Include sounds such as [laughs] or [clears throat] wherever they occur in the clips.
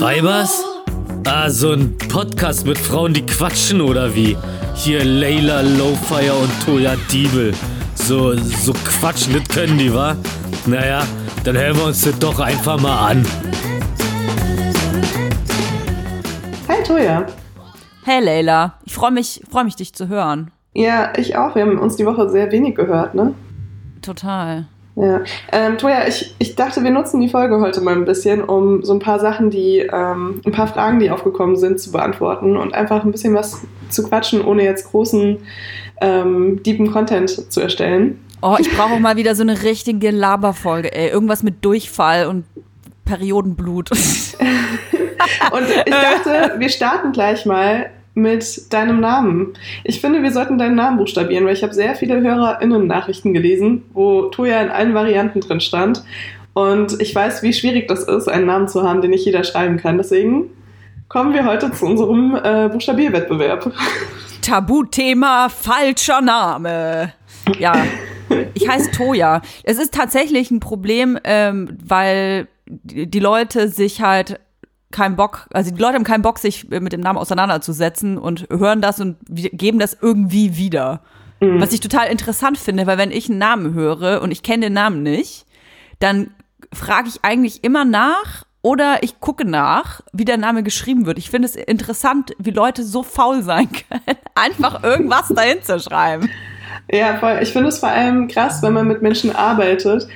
Weibers? Ah, so ein Podcast mit Frauen, die quatschen oder wie? Hier Layla Lowfire und Toya Diebel. So, so quatschen, das können die, wa? Naja, dann hören wir uns das doch einfach mal an. Hi Toja. Hey Leila, ich freue mich, freu mich, dich zu hören. Ja, ich auch. Wir haben uns die Woche sehr wenig gehört, ne? Total. Ja. Ähm, Toja, ich, ich dachte, wir nutzen die Folge heute mal ein bisschen, um so ein paar Sachen, die, ähm, ein paar Fragen, die aufgekommen sind, zu beantworten und einfach ein bisschen was zu quatschen, ohne jetzt großen, ähm, deepen Content zu erstellen. Oh, ich brauche auch mal wieder so eine richtige Laberfolge, ey. Irgendwas mit Durchfall und Periodenblut. [laughs] und ich dachte, wir starten gleich mal mit deinem Namen. Ich finde, wir sollten deinen Namen buchstabieren, weil ich habe sehr viele HörerInnen-Nachrichten gelesen, wo Toja in allen Varianten drin stand. Und ich weiß, wie schwierig das ist, einen Namen zu haben, den nicht jeder schreiben kann. Deswegen kommen wir heute zu unserem äh, Buchstabierwettbewerb. [laughs] Tabuthema falscher Name. Ja, ich heiße Toja. Es ist tatsächlich ein Problem, ähm, weil die Leute sich halt keinen Bock, also die Leute haben keinen Bock, sich mit dem Namen auseinanderzusetzen und hören das und geben das irgendwie wieder. Mhm. Was ich total interessant finde, weil wenn ich einen Namen höre und ich kenne den Namen nicht, dann frage ich eigentlich immer nach oder ich gucke nach, wie der Name geschrieben wird. Ich finde es interessant, wie Leute so faul sein [laughs] können, einfach irgendwas dahin zu schreiben. Ja, voll. Ich finde es vor allem krass, wenn man mit Menschen arbeitet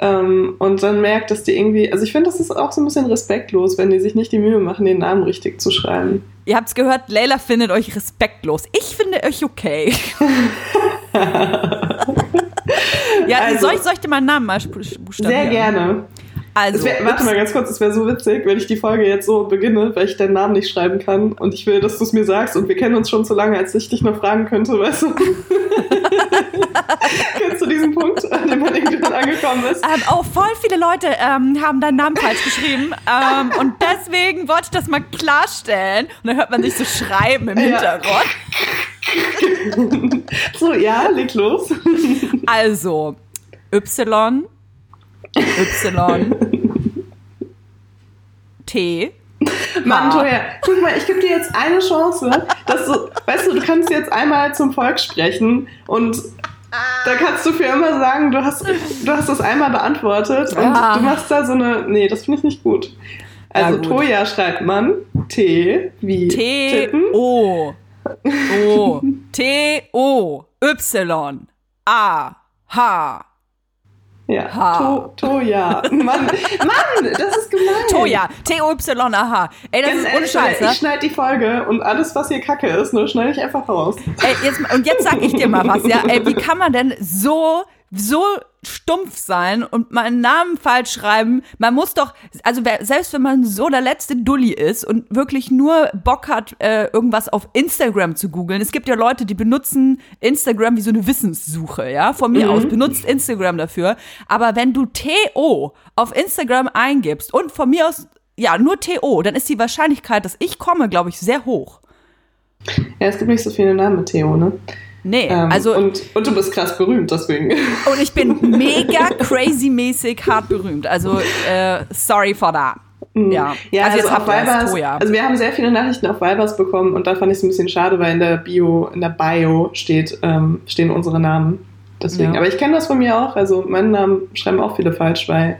ähm, und dann merkt, dass die irgendwie, also ich finde, das ist auch so ein bisschen respektlos, wenn die sich nicht die Mühe machen, den Namen richtig zu schreiben. Ihr habt's gehört, Leila findet euch respektlos. Ich finde euch okay. [laughs] ja, also, soll, ich, soll ich dir meinen Namen mal buchstabieren? Sehr gerne. Also, wär, warte mal ganz kurz, es wäre so witzig, wenn ich die Folge jetzt so beginne, weil ich deinen Namen nicht schreiben kann und ich will, dass du es mir sagst und wir kennen uns schon so lange, als ich dich noch fragen könnte, weißt du? [laughs] Kennst du diesen Punkt, an dem man irgendwann angekommen ist? Ähm, oh, voll viele Leute ähm, haben deinen Namen falsch geschrieben ähm, und deswegen wollte ich das mal klarstellen und dann hört man sich so schreiben im Hintergrund. [laughs] so, ja, leg los. Also, Y Y. T. Mann, Toya, guck mal, ich gebe dir jetzt eine Chance, dass du, weißt du, du kannst jetzt einmal zum Volk sprechen und da kannst du für immer sagen, du hast, du hast das einmal beantwortet und ja. du machst da so eine, nee, das finde ich nicht gut. Also ja, gut. Toya schreibt man T wie T Tippen. O O T O Y A H ja. To, Toja. Mann, Mann, das ist gemein. Toja. T-O-Y-A-H. Ey, das Ganz ist ohne Scheiß, Ich schneide die Folge und alles, was hier Kacke ist, nur schneide ich einfach raus. Ey, jetzt, und jetzt sag ich dir mal was, ja. Ey, wie kann man denn so, so stumpf sein und meinen Namen falsch schreiben. Man muss doch, also selbst wenn man so der letzte Dulli ist und wirklich nur Bock hat, äh, irgendwas auf Instagram zu googeln. Es gibt ja Leute, die benutzen Instagram wie so eine Wissenssuche, ja. Von mir mhm. aus benutzt Instagram dafür. Aber wenn du TO auf Instagram eingibst und von mir aus ja nur TO, dann ist die Wahrscheinlichkeit, dass ich komme, glaube ich, sehr hoch. Ja, es gibt nicht so viele Namen mit Theo, ne? Nee, ähm, also. Und, und du bist krass berühmt, deswegen. [laughs] Und ich bin mega crazy-mäßig hart berühmt. Also, äh, sorry for that. Mhm. Ja, ja also, also auf Vibers, also wir haben sehr viele Nachrichten auf Vibers bekommen und da fand ich es ein bisschen schade, weil in der Bio, in der Bio steht, ähm, stehen unsere Namen. Deswegen. Ja. Aber ich kenne das von mir auch. Also meinen Namen schreiben auch viele falsch, weil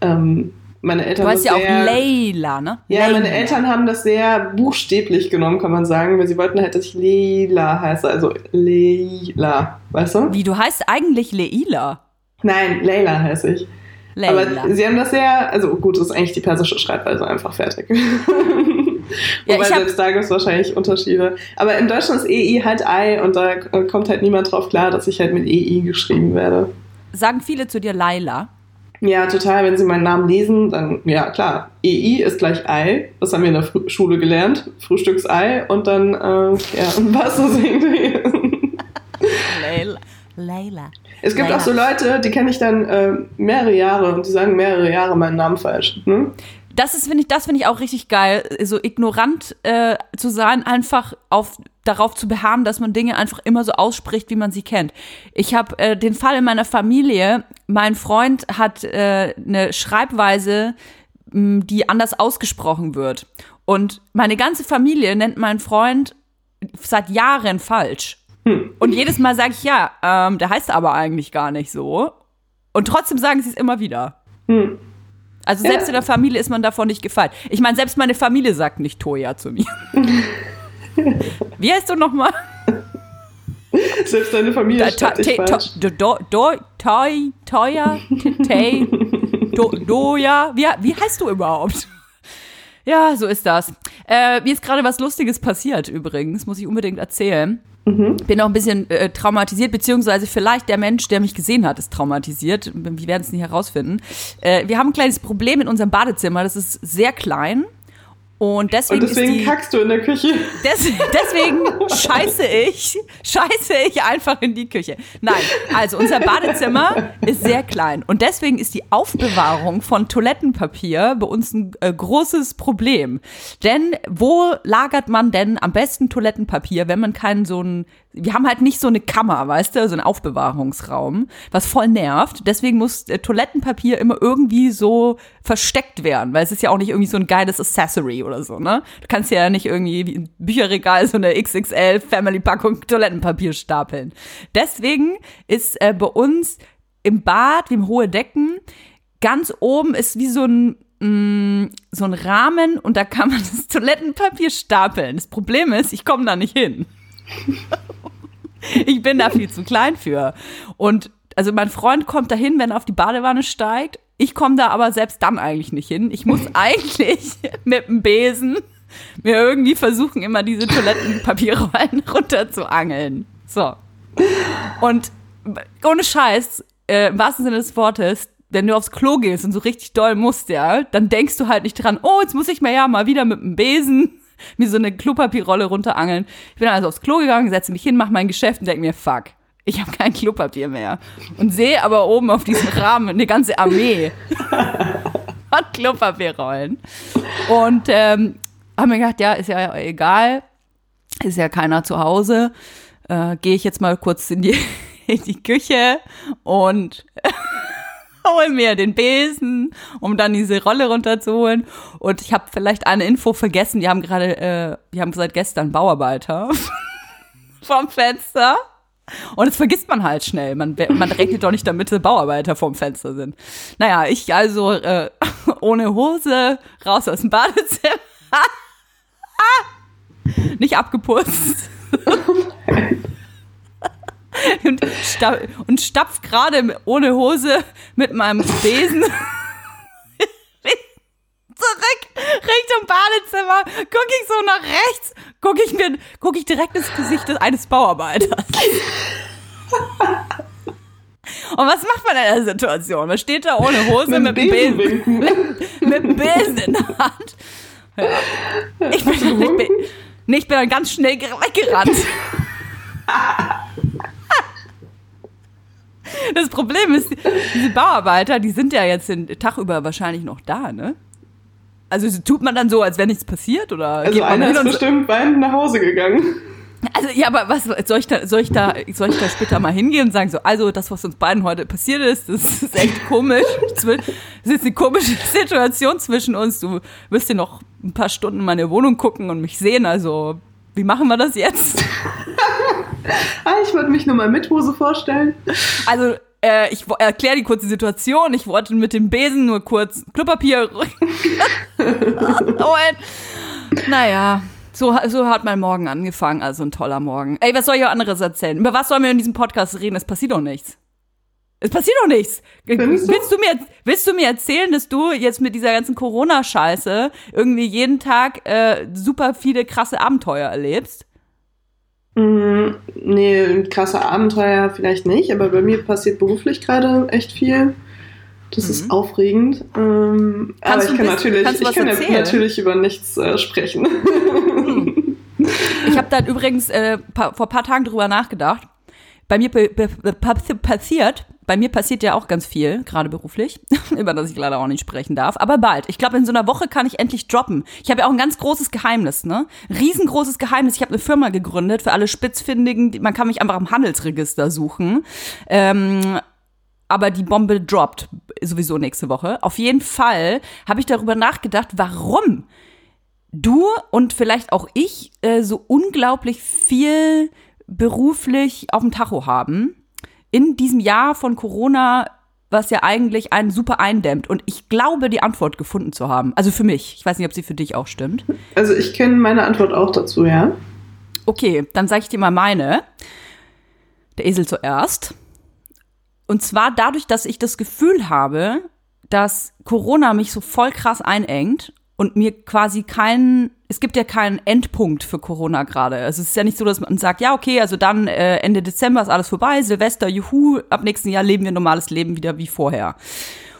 ähm, meine Eltern du heißt ja auch Leila, ne? Ja, Leila. meine Eltern haben das sehr buchstäblich genommen, kann man sagen, weil sie wollten halt, dass ich Leila heiße, also Leila, weißt du? Wie, du heißt eigentlich Leila? Nein, Leila heiße ich. Leila. Aber sie haben das sehr, also gut, das ist eigentlich die persische Schreibweise einfach fertig. [laughs] ja, Wobei selbst da gibt es wahrscheinlich Unterschiede. Aber in Deutschland ist EI halt Ei und da kommt halt niemand drauf klar, dass ich halt mit EI geschrieben werde. Sagen viele zu dir Laila? Ja, total. Wenn Sie meinen Namen lesen, dann, ja, klar. EI ist gleich Ei. Das haben wir in der Fr Schule gelernt. Frühstücksei. Und dann, äh, ja, [laughs] was ist irgendwie? Leila. Leila. Es gibt Leila. auch so Leute, die kenne ich dann äh, mehrere Jahre und die sagen mehrere Jahre meinen Namen falsch. Ne? Das ist finde ich das finde ich auch richtig geil so ignorant äh, zu sein einfach auf darauf zu beharren dass man Dinge einfach immer so ausspricht wie man sie kennt ich habe äh, den Fall in meiner Familie mein Freund hat äh, eine Schreibweise m, die anders ausgesprochen wird. Und meine ganze Familie nennt meinen Freund seit Jahren falsch. Und jedes Mal sage ich, ja, ähm, der heißt aber eigentlich gar nicht so. Und trotzdem sagen sie es immer wieder. Hm. Also selbst Ja. in der Familie ist man davon nicht gefeit. Ich meine, selbst meine Familie sagt nicht Toja zu mir. [laughs] Wie heißt du nochmal? Selbst deine Familie Da- ta- dich te- falsch. to- do- do- toi- Toya? Te- Tei? [laughs] Do- Doja? Wie, wie heißt du überhaupt? Ja, so ist das. Äh, mir ist gerade was Lustiges passiert übrigens, muss ich unbedingt erzählen. Bin auch ein bisschen äh, traumatisiert, beziehungsweise vielleicht der Mensch, der mich gesehen hat, ist traumatisiert. Wir werden es nicht herausfinden. Äh, wir haben ein kleines Problem in unserem Badezimmer. Das ist sehr klein. Und deswegen, Und deswegen die, kackst du in der Küche. Des, deswegen scheiße ich, scheiße ich einfach in die Küche. Nein, also unser Badezimmer ist sehr klein und deswegen ist die Aufbewahrung von Toilettenpapier bei uns ein äh, großes Problem. Denn wo lagert man denn am besten Toilettenpapier, wenn man keinen so einen, wir haben halt nicht so eine Kammer, weißt du, so einen Aufbewahrungsraum, was voll nervt. Deswegen muss äh, Toilettenpapier immer irgendwie so versteckt werden, weil es ist ja auch nicht irgendwie so ein geiles Accessory oder so, ne? Du kannst ja nicht irgendwie wie im Bücherregal so eine XXL Family Packung Toilettenpapier stapeln. Deswegen ist äh, bei uns im Bad, wie im hohe Decken, ganz oben ist wie so ein mh, so ein Rahmen und da kann man [laughs] das Toilettenpapier stapeln. Das Problem ist, ich komme da nicht hin. ich bin da viel zu klein für. Und also mein Freund kommt da hin, wenn er auf die Badewanne steigt. Ich komme da aber selbst dann eigentlich nicht hin. Ich muss [laughs] eigentlich [laughs] mit dem Besen mir irgendwie versuchen, immer diese Toilettenpapierrollen [laughs] runterzuangeln. So. Und ohne Scheiß, äh, im wahrsten Sinne des Wortes, wenn du aufs Klo gehst und so richtig doll musst, ja, dann denkst du halt nicht dran, oh, jetzt muss ich mir ja mal wieder mit dem Besen mir so eine Klopapierrolle runterangeln. Ich bin also aufs Klo gegangen, setze mich hin, mache mein Geschäft und denke mir, fuck, ich habe kein Klopapier mehr. Und sehe aber oben auf diesem Rahmen eine ganze Armee [laughs] von Klopapierrollen. Und ähm, habe mir gedacht, ja, ist ja egal, ist ja keiner zu Hause. Äh, Gehe ich jetzt mal kurz in die, [laughs] in die Küche und [laughs] hol mir den Besen, um dann diese Rolle runterzuholen. Und ich habe vielleicht eine Info vergessen. Die haben gerade, äh, die haben seit gestern Bauarbeiter vom Fenster. Und das vergisst man halt schnell. Man, man rechnet doch nicht damit, dass Bauarbeiter vorm Fenster sind. Naja, ich also äh, [laughs] ohne Hose raus aus dem Badezimmer. [laughs] nicht abgeputzt. [laughs] und, sta und stapf gerade ohne Hose mit meinem Besen zurück Richtung Badezimmer. Guck ich so nach rechts, guck ich mir, guck ich direkt ins Gesicht eines Bauarbeiters. Und was macht man in der Situation? Man steht da ohne Hose mit, dem Besen Besen, mit, mit dem Besen in der Hand. Ja. Ich, bin, ich, bin, nee, ich bin dann ganz schnell ge- weggerannt. Das Problem ist, diese Bauarbeiter, die sind ja jetzt den Tag über wahrscheinlich noch da, ne? Also tut man dann so, als wäre nichts passiert oder Also einer ist bestimmt weinend nach Hause gegangen. also ja, aber was soll ich da soll ich da soll ich da später mal hingehen und sagen so, also das was uns beiden heute passiert ist, das ist echt komisch. Das ist eine komische [laughs] Situation zwischen uns. Du wirst dir noch ein paar Stunden in meine Wohnung gucken und mich sehen, also wie machen wir das jetzt? [laughs] Ah, ich wollte mich nur mal mit Hose vorstellen. Also, äh, ich erkläre die kurze Situation. Ich wollte mit dem Besen nur kurz Klopapier [laughs] holen. Naja, so, so hat mein Morgen angefangen. Also ein toller Morgen. Ey, was soll ich auch anderes erzählen? Über was sollen wir in diesem Podcast reden? Es passiert doch nichts. Es passiert doch nichts. Findest? Willst du, mir, willst du mir erzählen, dass du jetzt mit dieser ganzen Corona-Scheiße irgendwie jeden Tag äh, super viele krasse Abenteuer erlebst? Mm, nee, krasse Abenteuer vielleicht nicht, aber bei mir passiert beruflich gerade echt viel. Das ist aufregend. Ähm, aber Mhm. Ich kann ein bisschen- natürlich, ich kann erzählen? natürlich über nichts äh, sprechen. [laughs] Ich habe dann übrigens äh, vor paar Tagen drüber nachgedacht. Bei mir passiert, bei mir passiert ja auch ganz viel, gerade beruflich, [laughs] über das ich leider auch nicht sprechen darf. Aber bald. Ich glaube, in so einer Woche kann ich endlich droppen. Ich habe ja auch ein ganz großes Geheimnis, ne? Riesengroßes Geheimnis. Ich habe eine Firma gegründet für alle Spitzfindigen. Man kann mich einfach im Handelsregister suchen. Ähm, aber die Bombe droppt sowieso nächste Woche. Auf jeden Fall habe ich darüber nachgedacht, warum du und vielleicht auch ich äh, so unglaublich viel beruflich auf dem Tacho haben. In diesem Jahr von Corona, was ja eigentlich einen super eindämmt. Und ich glaube, die Antwort gefunden zu haben. Also für mich. Ich weiß nicht, ob sie für dich auch stimmt. Also ich kenne meine Antwort auch dazu, ja. Okay, dann sage ich dir mal meine. Der Esel zuerst. Und zwar dadurch, dass ich das Gefühl habe, dass Corona mich so voll krass einengt und mir quasi keinen, es gibt ja keinen Endpunkt für Corona gerade. Also es ist ja nicht so, dass man sagt, ja, okay, also dann äh, Ende Dezember ist alles vorbei, Silvester, juhu, ab nächsten Jahr leben wir ein normales Leben wieder wie vorher.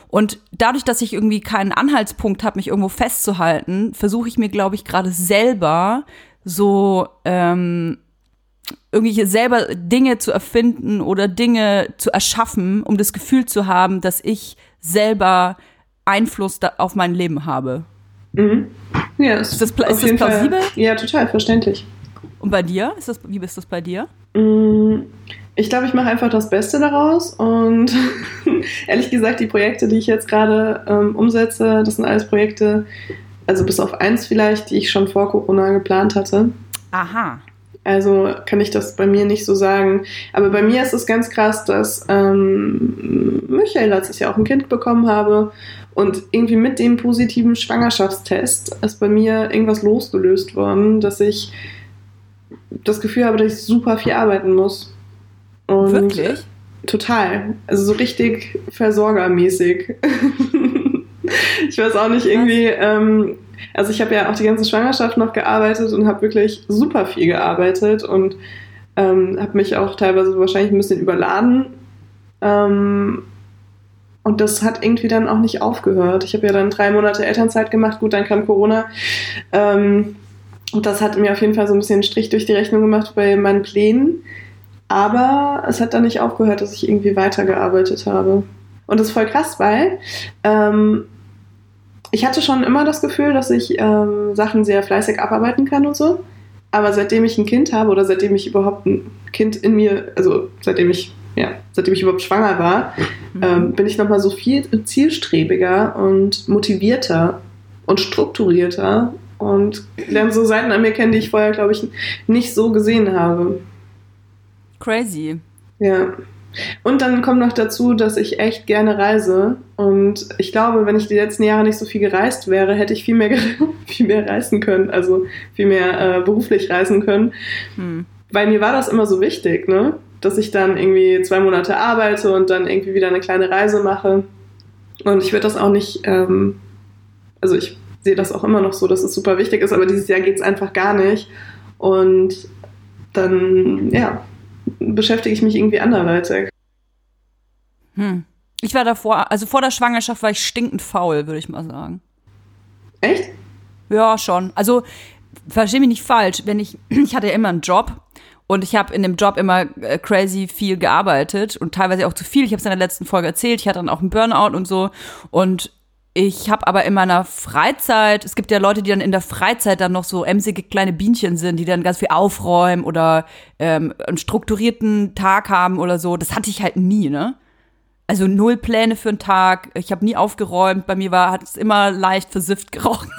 Und dadurch, dass ich irgendwie keinen Anhaltspunkt habe, mich irgendwo festzuhalten, versuche ich mir, glaube ich, gerade selber so ähm, irgendwelche selber Dinge zu erfinden oder Dinge zu erschaffen, um das Gefühl zu haben, dass ich selber Einfluss auf mein Leben habe. Mhm. Ja, ist, ist das, ist das plausibel? Fall, ja, total, verständlich. Und bei dir? Ist das, wie ist das bei dir? Mm, ich glaube, ich mache einfach das Beste daraus und [laughs] ehrlich gesagt, die Projekte, die ich jetzt gerade ähm, umsetze, das sind alles Projekte, also bis auf eins vielleicht, die ich schon vor Corona geplant hatte. Aha. Also kann ich das bei mir nicht so sagen. Aber bei mir ist es ganz krass, dass ähm, Michael letztes Jahr auch ein Kind bekommen habe und irgendwie mit dem positiven Schwangerschaftstest ist bei mir irgendwas losgelöst worden, dass ich das Gefühl habe, dass ich super viel arbeiten muss. Und Wirklich? Total. Also so richtig versorgermäßig. [laughs] ich weiß auch nicht, irgendwie, ähm, also ich habe ja auch die ganze Schwangerschaft noch gearbeitet und habe wirklich super viel gearbeitet und ähm, habe mich auch teilweise wahrscheinlich ein bisschen überladen. Ähm, und das hat irgendwie dann auch nicht aufgehört. Ich habe ja dann drei Monate Elternzeit gemacht. Gut, dann kam Corona. Ähm, und das hat mir auf jeden Fall so ein bisschen einen Strich durch die Rechnung gemacht bei meinen Plänen. Aber es hat dann nicht aufgehört, dass ich irgendwie weitergearbeitet habe. Und das ist voll krass, weil ähm, ich hatte schon immer das Gefühl, dass ich ähm, Sachen sehr fleißig abarbeiten kann und so. Aber seitdem ich ein Kind habe oder seitdem ich überhaupt ein Kind in mir, also seitdem ich ja, seitdem ich überhaupt schwanger war, mhm. ähm, bin ich nochmal so viel zielstrebiger und motivierter und strukturierter und lerne so Seiten an mir kennen, die ich vorher, glaube ich, nicht so gesehen habe. Crazy. Ja. Und dann kommt noch dazu, dass ich echt gerne reise. Und ich glaube, wenn ich die letzten Jahre nicht so viel gereist wäre, hätte ich viel mehr, [laughs] viel mehr reisen können, also viel mehr äh, beruflich reisen können. Hm. Weil mir war das immer so wichtig, ne? dass ich dann irgendwie zwei Monate arbeite und dann irgendwie wieder eine kleine Reise mache. Und ich würde das auch nicht, ähm, also ich sehe das auch immer noch so, dass es super wichtig ist, aber dieses Jahr geht es einfach gar nicht. Und dann, ja, beschäftige ich mich irgendwie anderweitig. Hm. Ich war davor, also vor der Schwangerschaft war ich stinkend faul, würde ich mal sagen. Echt? Ja, schon. Also, verstehe mich nicht falsch, wenn ich, [clears throat] ich hatte ja immer einen Job und ich habe in dem Job immer äh, crazy viel gearbeitet und teilweise auch zu viel. Ich habe es in der letzten Folge erzählt. Ich hatte dann auch einen Burnout und so. Und ich habe aber in meiner Freizeit, es gibt ja Leute, die dann in der Freizeit dann noch so emsige kleine Bienchen sind, die dann ganz viel aufräumen oder ähm, einen strukturierten Tag haben oder so. Das hatte ich halt nie, ne? Also null Pläne für einen Tag. Ich habe nie aufgeräumt. Bei mir war hat es immer leicht versifft gerochen.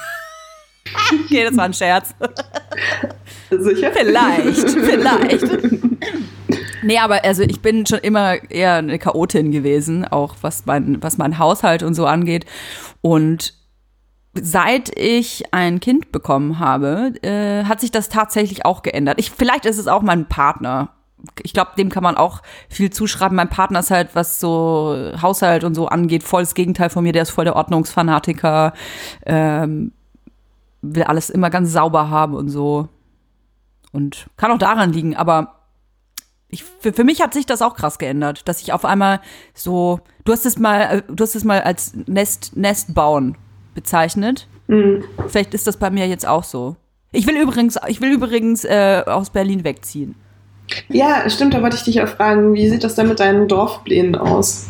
[laughs] okay, das war ein Scherz. [laughs] Sicher? Vielleicht, [laughs] vielleicht. Nee, aber also ich bin schon immer eher eine Chaotin gewesen, auch was mein, was mein Haushalt und so angeht. Und seit ich ein Kind bekommen habe, äh, hat sich das tatsächlich auch geändert. Ich, vielleicht ist es auch mein Partner. Ich glaube, dem kann man auch viel zuschreiben. Mein Partner ist halt, was so Haushalt und so angeht, voll das Gegenteil von mir. Der ist voll der Ordnungsfanatiker. Ähm, will alles immer ganz sauber haben und so. Und kann auch daran liegen, aber ich, für, für mich hat sich das auch krass geändert, dass ich auf einmal so, du hast es mal, äh, du hast es mal als Nest, Nest bauen bezeichnet. Mhm. Vielleicht ist das bei mir jetzt auch so. Ich will übrigens, ich will übrigens äh, aus Berlin wegziehen. Ja, stimmt, da wollte ich dich auch fragen, wie sieht das denn mit deinen Dorfplänen aus?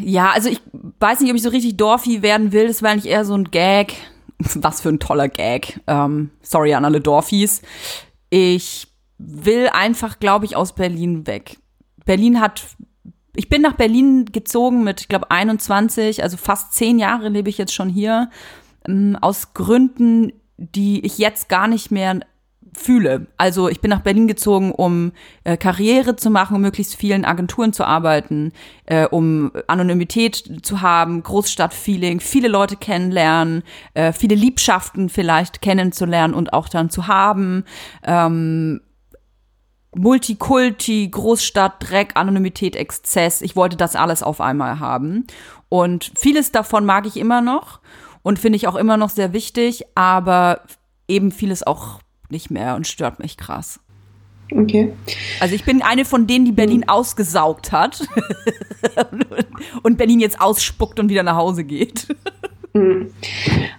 Ja, also ich weiß nicht, ob ich so richtig Dorfi werden will. Das war eigentlich eher so ein Gag. Was für ein toller Gag. Ähm, sorry an alle Dorfis. Ich will einfach, glaube ich, aus Berlin weg. Berlin hat ich bin nach Berlin gezogen mit, ich glaube, 21, also fast zehn Jahre lebe ich jetzt schon hier, ähm, aus Gründen, die ich jetzt gar nicht mehr fühle. Also ich bin nach Berlin gezogen, um äh, Karriere zu machen, um möglichst vielen Agenturen zu arbeiten, äh, um Anonymität zu haben, Großstadtfeeling, viele Leute kennenlernen, äh, viele Liebschaften vielleicht kennenzulernen und auch dann zu haben. Ähm, Multikulti, Großstadt, Dreck, Anonymität, Exzess. Ich wollte das alles auf einmal haben. Und vieles davon mag ich immer noch und finde ich auch immer noch sehr wichtig, aber eben vieles auch nicht mehr und stört mich krass. Okay. Also ich bin eine von denen, die Berlin mhm. ausgesaugt hat [laughs] und Berlin jetzt ausspuckt und wieder nach Hause geht. Hm.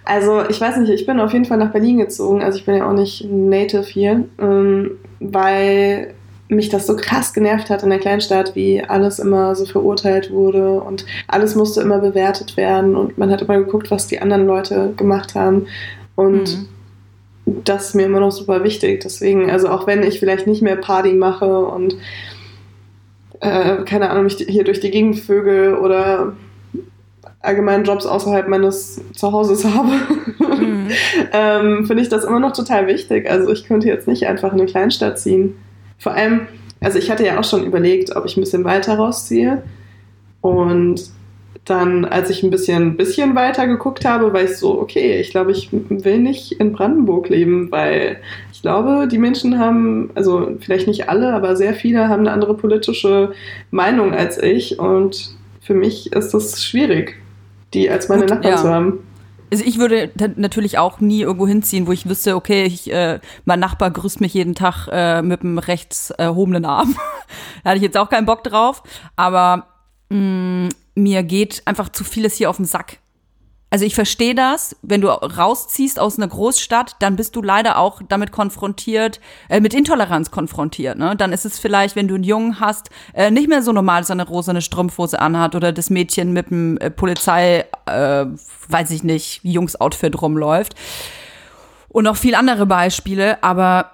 Also ich weiß nicht, ich bin auf jeden Fall nach Berlin gezogen. Also ich bin ja auch nicht native hier, ähm, weil mich das so krass genervt hat in der Kleinstadt, wie alles immer so verurteilt wurde und alles musste immer bewertet werden und man hat immer geguckt, was die anderen Leute gemacht haben. Und mhm das ist mir immer noch super wichtig. Deswegen, also auch wenn ich vielleicht nicht mehr Party mache und äh, keine Ahnung, mich hier durch die Gegend vögel oder allgemein Jobs außerhalb meines Zuhauses [laughs] habe, mhm. ähm, finde ich das immer noch total wichtig. Also ich könnte jetzt nicht einfach in eine Kleinstadt ziehen. Vor allem, also ich hatte ja auch schon überlegt, ob ich ein bisschen weiter rausziehe. Und dann, als ich ein bisschen, bisschen weiter geguckt habe, war ich so, okay, ich glaube, ich will nicht in Brandenburg leben, weil ich glaube, die Menschen haben, also vielleicht nicht alle, aber sehr viele haben eine andere politische Meinung als ich und für mich ist das schwierig, die als meine Gut, Nachbarn ja. zu haben. Also ich würde natürlich auch nie irgendwo hinziehen, wo ich wüsste, okay, ich, äh, mein Nachbar grüßt mich jeden Tag äh, mit einem rechts erhobenen Arm. [laughs] da hatte ich jetzt auch keinen Bock drauf. Aber mh, mm, mir geht einfach zu vieles hier auf den Sack. Also ich verstehe das, wenn du rausziehst aus einer Großstadt, dann bist du leider auch damit konfrontiert, äh, mit Intoleranz konfrontiert. Ne? Dann ist es vielleicht, wenn du einen Jungen hast, äh, nicht mehr so normal, dass er eine rosane Strumpfhose anhat oder das Mädchen mit dem äh, Polizei, äh, weiß ich nicht, Jungs-Outfit rumläuft. Und noch viel andere Beispiele, aber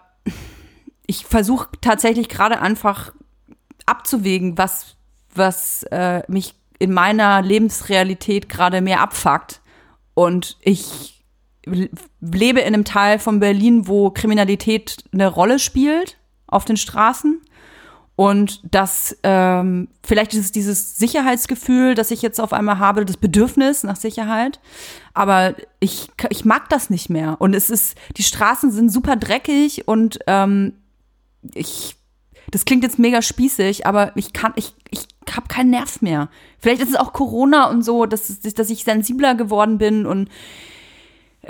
ich versuche tatsächlich gerade einfach abzuwägen, was, was äh, mich in meiner Lebensrealität gerade mehr abfuckt. Und ich lebe in einem Teil von Berlin, wo Kriminalität eine Rolle spielt auf den Straßen. Und das, ähm, vielleicht ist es dieses Sicherheitsgefühl, das ich jetzt auf einmal habe, das Bedürfnis nach Sicherheit. Aber ich, ich mag das nicht mehr. Und es ist, die Straßen sind super dreckig und ähm, ich das klingt jetzt mega spießig, aber ich kann, ich, ich habe keinen Nerv mehr. Vielleicht ist es auch Corona und so, dass, dass ich sensibler geworden bin und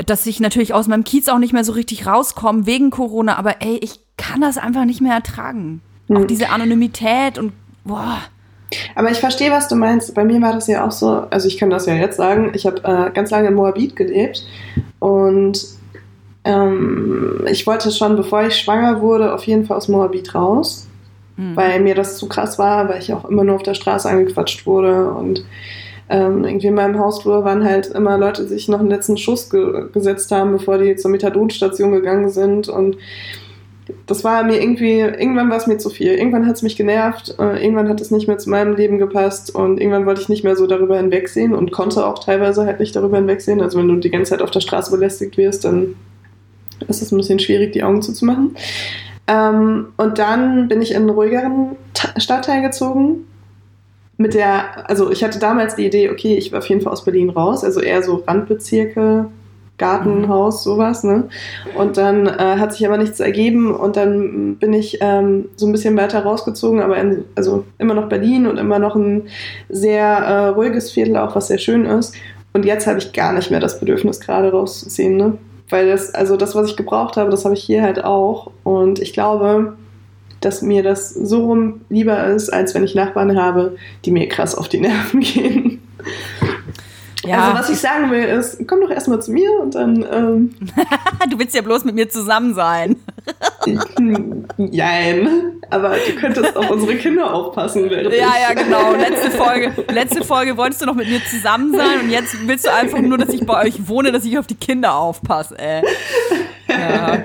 dass ich natürlich aus meinem Kiez auch nicht mehr so richtig rauskomme wegen Corona, aber ey, ich kann das einfach nicht mehr ertragen. Hm. Auch diese Anonymität und boah. Aber ich verstehe, was du meinst. Bei mir war das ja auch so, also ich kann das ja jetzt sagen, ich habe äh, ganz lange in Moabit gelebt und ähm, ich wollte schon, bevor ich schwanger wurde, auf jeden Fall aus Moabit raus mhm. weil mir das zu krass war, weil ich auch immer nur auf der Straße angequatscht wurde und ähm, irgendwie in meinem Hausflur waren halt immer Leute, die sich noch einen letzten Schuss ge gesetzt haben, bevor die zur Methadonstation gegangen sind und das war mir irgendwie, irgendwann war es mir zu viel. Irgendwann hat es mich genervt, äh, irgendwann hat es nicht mehr zu meinem Leben gepasst und irgendwann wollte ich nicht mehr so darüber hinwegsehen und konnte auch teilweise halt nicht darüber hinwegsehen. Also wenn du die ganze Zeit auf der Straße belästigt wirst, dann ist es ein bisschen schwierig, die Augen zuzumachen. Ähm, und dann bin ich in einen ruhigeren Stadtteil gezogen. Mit der, also ich hatte damals die Idee, okay, ich will auf jeden Fall aus Berlin raus, also eher so Randbezirke, Gartenhaus, sowas, ne? Und dann äh, hat sich aber nichts ergeben und dann bin ich ähm, so ein bisschen weiter rausgezogen, aber in, also immer noch Berlin und immer noch ein sehr äh, ruhiges Viertel, auch was sehr schön ist. Und jetzt habe ich gar nicht mehr das Bedürfnis, gerade rauszuziehen, ne? Weil das, also das, was ich gebraucht habe, das habe ich hier halt auch. Und ich glaube, dass mir das so rum lieber ist, als wenn ich Nachbarn habe, die mir krass auf die Nerven [laughs] gehen. Ja. Also was ich sagen will ist, komm doch erstmal zu mir und dann. Ähm, [laughs] du willst ja bloß mit mir zusammen sein. Nein, aber du könntest auf unsere Kinder aufpassen. Ja, ja, genau. Letzte Folge, letzte Folge wolltest du noch mit mir zusammen sein und jetzt willst du einfach nur, dass ich bei euch wohne, dass ich auf die Kinder aufpasse. Ey. Ja.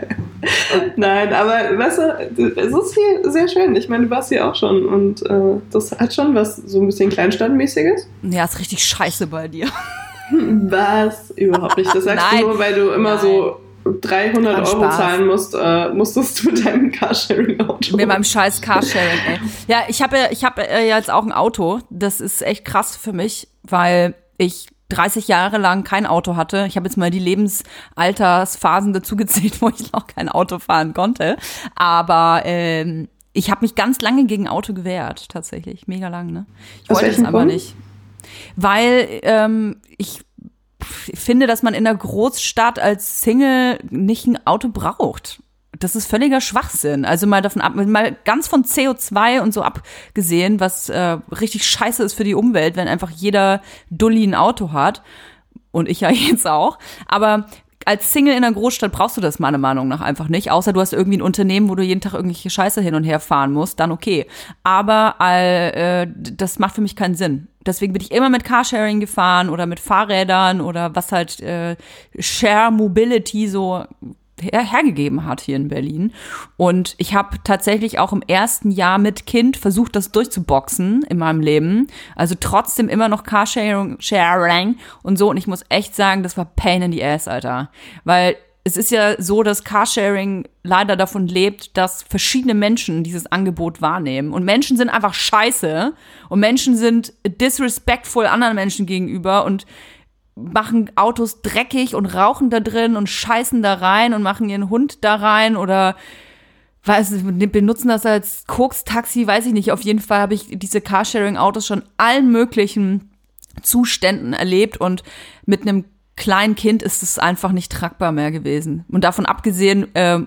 Nein, aber weißt du, es ist hier sehr schön. Ich meine, du warst hier auch schon und äh, das hat schon was so ein bisschen Kleinstadtmäßiges. Ja, ist richtig scheiße bei dir. Was? Überhaupt nicht. Das sagst Nein. du nur, weil du immer Nein. so 300 War Euro Spaß. zahlen musst, äh, musstest du mit deinem Carsharing-Auto. Mit meinem scheiß Carsharing, ey. Ja, ich habe ja, ich habe äh, jetzt auch ein Auto. Das ist echt krass für mich, weil ich 30 Jahre lang kein Auto hatte. Ich habe jetzt mal die Lebensaltersphasen dazugezählt, [laughs] wo ich noch kein Auto fahren konnte. Aber ähm, ich habe mich ganz lange gegen Auto gewehrt, tatsächlich. Mega lang, ne? Ich Aus wollte es aber Grund? nicht. Weil ähm, ich finde, dass man in der Großstadt als Single nicht ein Auto braucht. Das ist völliger Schwachsinn. Also mal davon ab, mal ganz von CO2 und so abgesehen, was äh, richtig scheiße ist für die Umwelt, wenn einfach jeder Dulli ein Auto hat. Und ich ja [laughs] jetzt auch. Aber als Single in einer Großstadt brauchst du das meiner Meinung nach einfach nicht. Außer du hast irgendwie ein Unternehmen, wo du jeden Tag irgendwelche Scheiße hin und her fahren musst, dann okay. Aber äh, das macht für mich keinen Sinn. Deswegen bin ich immer mit Carsharing gefahren oder mit Fahrrädern oder was halt äh, Share Mobility so her hergegeben hat hier in Berlin. Und ich habe tatsächlich auch im ersten Jahr mit Kind versucht, das durchzuboxen in meinem Leben. Also trotzdem immer noch Carsharing Sharing und so. Und ich muss echt sagen, das war Pain in the Ass, Alter. Weil es ist ja so, dass Carsharing leider davon lebt, dass verschiedene Menschen dieses Angebot wahrnehmen. Und Menschen sind einfach scheiße. Und Menschen sind disrespectful anderen Menschen gegenüber und machen Autos dreckig und rauchen da drin und scheißen da rein und machen ihren Hund da rein oder weiß, benutzen das als Koks-Taxi, weiß ich nicht. Auf jeden Fall habe ich diese Carsharing-Autos schon allen möglichen Zuständen erlebt und mit einem kleinen Kind ist es einfach nicht tragbar mehr gewesen. Und davon abgesehen, äh,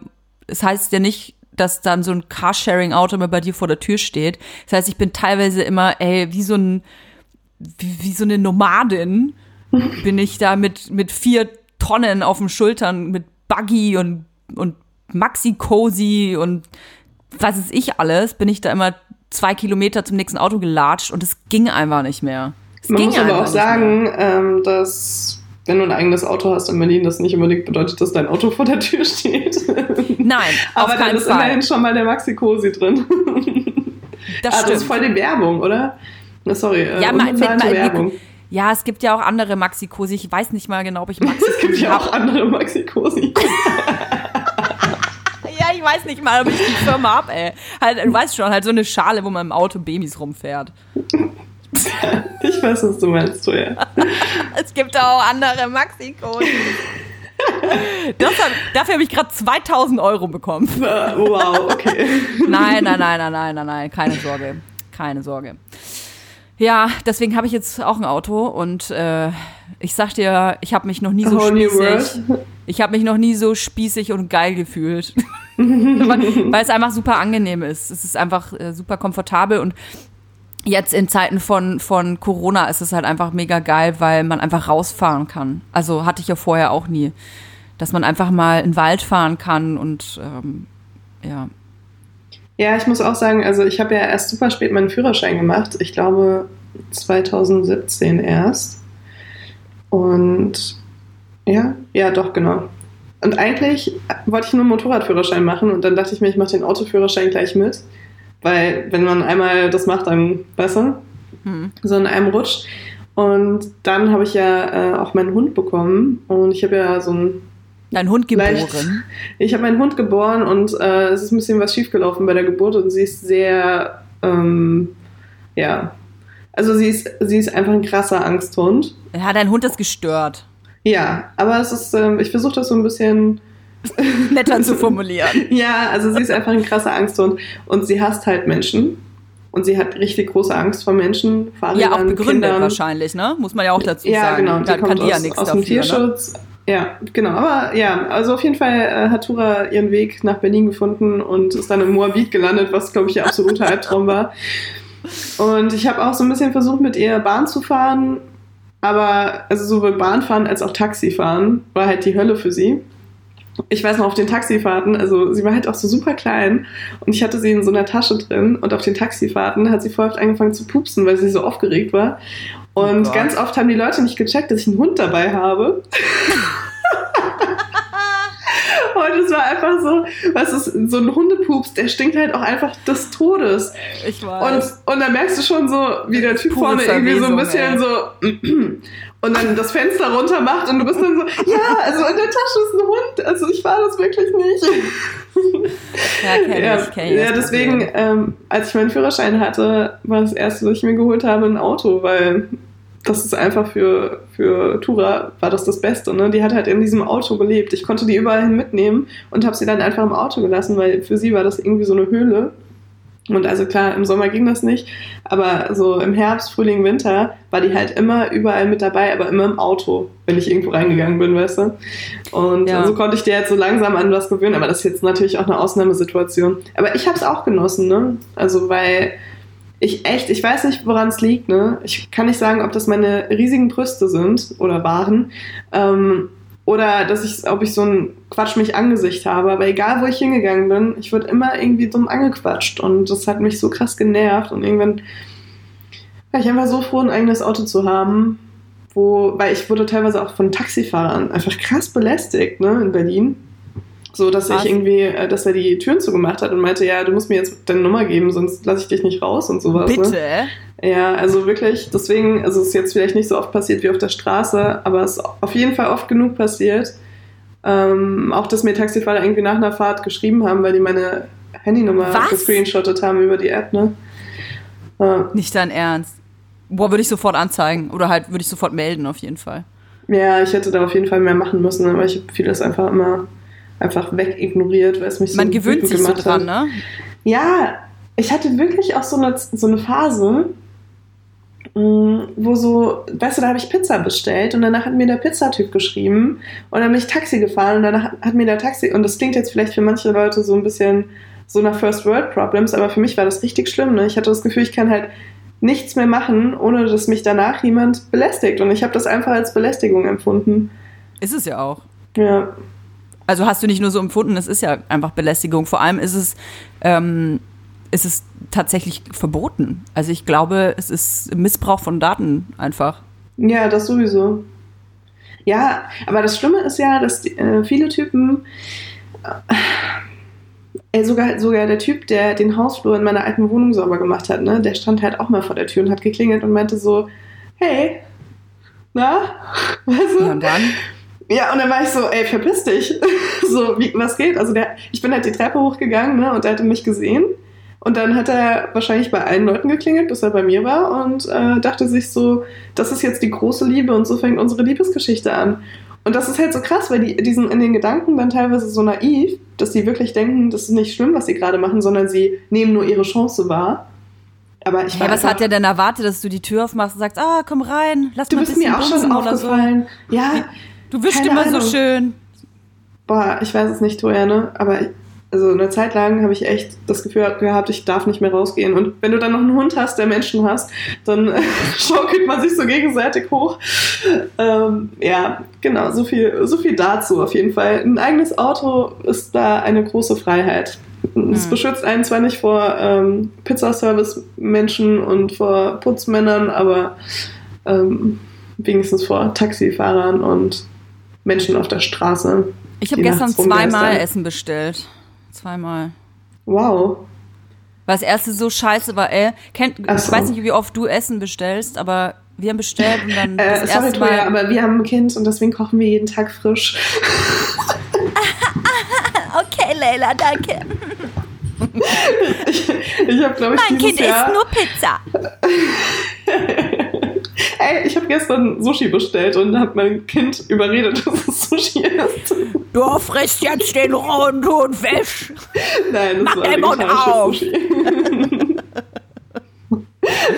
es heißt ja nicht, dass dann so ein Carsharing-Auto immer bei dir vor der Tür steht. Das heißt, ich bin teilweise immer, ey, wie so ein, wie, wie so eine Nomadin [laughs] bin ich da mit, mit vier Tonnen auf den Schultern, mit Buggy und, und Maxi-Cozy und was ist ich alles, bin ich da immer zwei Kilometer zum nächsten Auto gelatscht und es ging einfach nicht mehr. Es Man ging muss aber auch sagen, ähm, dass wenn du ein eigenes Auto hast in Berlin, das nicht unbedingt bedeutet, dass dein Auto vor der Tür steht. Nein, [laughs] aber auf dann ist immerhin Fall. schon mal der Maxi Cosi drin. [laughs] Das ah, das ist voll die Werbung, oder? Na, sorry, äh, Ja, ma- unbezahlte mit- ma- Werbung. Ja, es gibt ja auch andere Maxi-Cosi. Ich weiß nicht mal genau, ob ich Maxi [laughs] Es gibt ja auch andere Maxi Cosi. Ja, ich weiß nicht mal, ob ich die Firma hab, ey. Halt, du weißt schon, halt so eine Schale, wo man im Auto Babys rumfährt. [laughs] ich weiß, was du meinst, du ja. [laughs] Es gibt auch andere Maxi-Cosi. Das dafür habe ich gerade 2000 Euro bekommen. [laughs] Äh, Wow, okay. Nein, nein, nein, nein, nein, nein, nein, keine Sorge. Keine Sorge. Ja, deswegen habe ich jetzt auch ein Auto und äh, ich sag dir, ich habe mich noch nie so new spießig. Ich habe mich noch nie so spießig und geil gefühlt. weil, weil es einfach super angenehm ist. Es ist einfach äh, super komfortabel und jetzt in Zeiten von, von Corona ist es halt einfach mega geil, weil man einfach rausfahren kann. Also hatte ich ja vorher auch nie. Dass man einfach mal in den Wald fahren kann und ähm, ja. Ja, ich muss auch sagen, also ich habe ja erst super spät meinen Führerschein gemacht. Ich glaube 2017 erst. Und ja, ja, doch, genau. Und eigentlich wollte ich nur einen Motorradführerschein machen und dann dachte ich mir, ich mache den Autoführerschein gleich mit. Weil, wenn man einmal das macht, dann besser. Hm. So in einem Rutsch. Und dann habe ich ja äh, auch meinen Hund bekommen. Und ich habe ja so ein Dein Hund geboren. ich habe meinen Hund geboren und äh, es ist ein bisschen was schiefgelaufen bei der Geburt und sie ist sehr, ähm, ja, also sie ist, sie ist einfach ein krasser Angsthund. Ja, dein Hund ist gestört. Ja, aber es ist, ähm, ich versuche das so ein bisschen, [laughs] Netter zu formulieren. ja, also sie ist einfach ein krasser Angsthund und sie hasst halt Menschen und sie hat richtig große Angst vor Menschen, Fahrrädern, Ja, auch begründet Kindern. wahrscheinlich, ne? Muss man ja auch dazu Ja, sagen. genau. Da Die kann kommt die ja aus, nichts aus dafür. dem Ne? Tierschutz. Ja, genau. Aber ja, also auf jeden Fall äh, hat Tura ihren Weg nach Berlin gefunden und ist dann im Moabit gelandet, was, glaube ich, ihr absoluter [laughs] Albtraum war. Und ich habe auch so ein bisschen versucht, mit ihr Bahn zu fahren. Aber also sowohl Bahnfahren als auch Taxifahren war halt die Hölle für sie. Ich weiß noch, auf den Taxifahrten, also sie war halt auch so super klein und ich hatte sie in so einer Tasche drin und auf den Taxifahrten hat sie voll oft angefangen zu pupsen, weil sie so aufgeregt war. Und Gott. ganz oft haben die Leute nicht gecheckt, dass ich einen Hund dabei habe. [laughs] Und es war einfach so, was ist, so ein Hundepups, der stinkt halt auch einfach des Todes. Ich weiß. Und, und dann merkst du schon so, wie der Typ Pure vorne irgendwie so ein bisschen Verwesung, so und dann das Fenster runter macht und du bist dann so, ja, also in der Tasche ist ein Hund, also ich war das wirklich nicht. Ja, kenn ja, ich, kenn ja deswegen, ähm, als ich meinen Führerschein hatte, war das erste, was ich mir geholt habe, ein Auto, weil das ist einfach für, für Tura war das das Beste. Ne? Die hat halt in diesem Auto gelebt. Ich konnte die überall hin mitnehmen und habe sie dann einfach im Auto gelassen, weil für sie war das irgendwie so eine Höhle. Und also klar, im Sommer ging das nicht, aber so im Herbst, Frühling, Winter war die halt immer überall mit dabei, aber immer im Auto, wenn ich irgendwo reingegangen bin, weißt du. Und Ja. so konnte ich dir jetzt so langsam an was gewöhnen, aber das ist jetzt natürlich auch eine Ausnahmesituation. Aber ich habe es auch genossen, ne? Also weil ich echt, ich weiß nicht, woran es liegt, ne? Ich kann nicht sagen, ob das meine riesigen Brüste sind oder waren. Ähm, oder dass ich, ob ich so ein Quatsch mich Angesicht habe. Aber egal, wo ich hingegangen bin, ich wurde immer irgendwie dumm angequatscht. Und das hat mich so krass genervt. Und irgendwann war ich einfach so froh, ein eigenes Auto zu haben. Wo, weil ich wurde teilweise auch von Taxifahrern einfach krass belästigt, ne, in Berlin. So, dass Was? ich irgendwie, äh, dass er die Türen zugemacht hat und meinte, ja, du musst mir jetzt deine Nummer geben, sonst lasse ich dich nicht raus und sowas. Ne? Bitte? Ja, also wirklich, deswegen, also es ist jetzt vielleicht nicht so oft passiert wie auf der Straße, aber es ist auf jeden Fall oft genug passiert. Ähm, auch, dass mir Taxifahrer irgendwie nach einer Fahrt geschrieben haben, weil die meine Handynummer gescreenshottet haben über die App, ne? Ja. Nicht dein Ernst. Boah, würde ich sofort anzeigen. Oder halt würde ich sofort melden, auf jeden Fall. ja, ich hätte da auf jeden Fall mehr machen müssen, aber ich habe vieles einfach immer einfach wegignoriert, weil es mich so Man gewöhnt sich so gemacht dran, hat. ne? Ja, ich hatte wirklich auch so eine, so eine Phase, mh, wo so, weißt du, da habe ich Pizza bestellt und danach hat mir der Pizzatyp geschrieben und dann bin ich Taxi gefahren und danach hat mir der Taxi, und das klingt jetzt vielleicht für manche Leute so ein bisschen so nach First World Problems, aber für mich war das richtig schlimm. Ne? Ich hatte das Gefühl, ich kann halt nichts mehr machen, ohne dass mich danach jemand belästigt und ich habe das einfach als Belästigung empfunden. Ist es ja auch. Ja, Also hast du nicht nur so empfunden, es ist ja einfach Belästigung. Vor allem ist es, ähm, ist es tatsächlich verboten. Also ich glaube, es ist Missbrauch von Daten einfach. Ja, das sowieso. Ja, aber das Schlimme ist ja, dass die, äh, viele Typen, äh, sogar, sogar der Typ, der den Hausflur in meiner alten Wohnung sauber gemacht hat, ne, der stand halt auch mal vor der Tür und hat geklingelt und meinte so, hey, na, [laughs] weißt du? Ja, und dann? Ja, und dann war ich so, ey, verpiss dich. [laughs] so, wie, was geht? Also der, ich bin halt die Treppe hochgegangen, ne, und der hatte mich gesehen. Und dann hat er wahrscheinlich bei allen Leuten geklingelt, bis er bei mir war und äh, dachte sich so, das ist jetzt die große Liebe und so fängt unsere Liebesgeschichte an. Und das ist halt so krass, weil die, die sind in den Gedanken dann teilweise so naiv, dass sie wirklich denken, das ist nicht schlimm, was sie gerade machen, sondern sie nehmen nur ihre Chance wahr. Aber ich Ja, was hat der denn erwartet, dass du die Tür aufmachst und sagst, ah, komm rein, lass Du mal ein bist bisschen mir auch schon oder so. aufgefallen. Ja, Du wischst Keine immer so Ahnung. schön. Boah, ich weiß es nicht, Toja, ne? Aber ich- also eine Zeit lang habe ich echt das Gefühl gehabt, ich darf nicht mehr rausgehen. Und wenn du dann noch einen Hund hast, der Menschen hasst, dann äh, [laughs] schaukelt man sich so gegenseitig hoch. Ähm, ja, genau, so viel, so viel dazu auf jeden Fall. Ein eigenes Auto ist da eine große Freiheit. Es Mhm. beschützt einen zwar nicht vor ähm, Pizzaservice-Menschen und vor Putzmännern, aber ähm, wenigstens vor Taxifahrern und Menschen auf der Straße. Ich habe gestern zweimal Essen bestellt. Zweimal. Wow. Weil das erste so scheiße war, ey. Kennt, Ach ich so. weiß nicht, wie oft du Essen bestellst, aber wir haben bestellt und dann Äh, das sorry, Toja, aber wir haben ein Kind und deswegen kochen wir jeden Tag frisch. [laughs] Okay, Leila, danke. [laughs] Ich, ich habe, glaube ich, Mein Kind Jahr, isst nur Pizza. [laughs] Ey, ich habe gestern Sushi bestellt und habe mein Kind überredet, [laughs] dass es Sushi ist. Du frisst jetzt den rohen Thunfisch. Nein, das Mach war vegetarisches. Sushi. [laughs]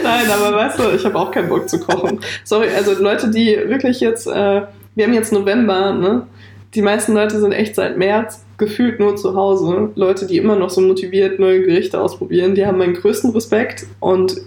Nein, aber weißt du, ich habe auch keinen Bock zu kochen. Sorry, also Leute, die wirklich jetzt, äh, wir haben jetzt November, ne? Die meisten Leute sind echt seit März gefühlt nur zu Hause. Leute, die immer noch so motiviert neue Gerichte ausprobieren, die haben meinen größten Respekt und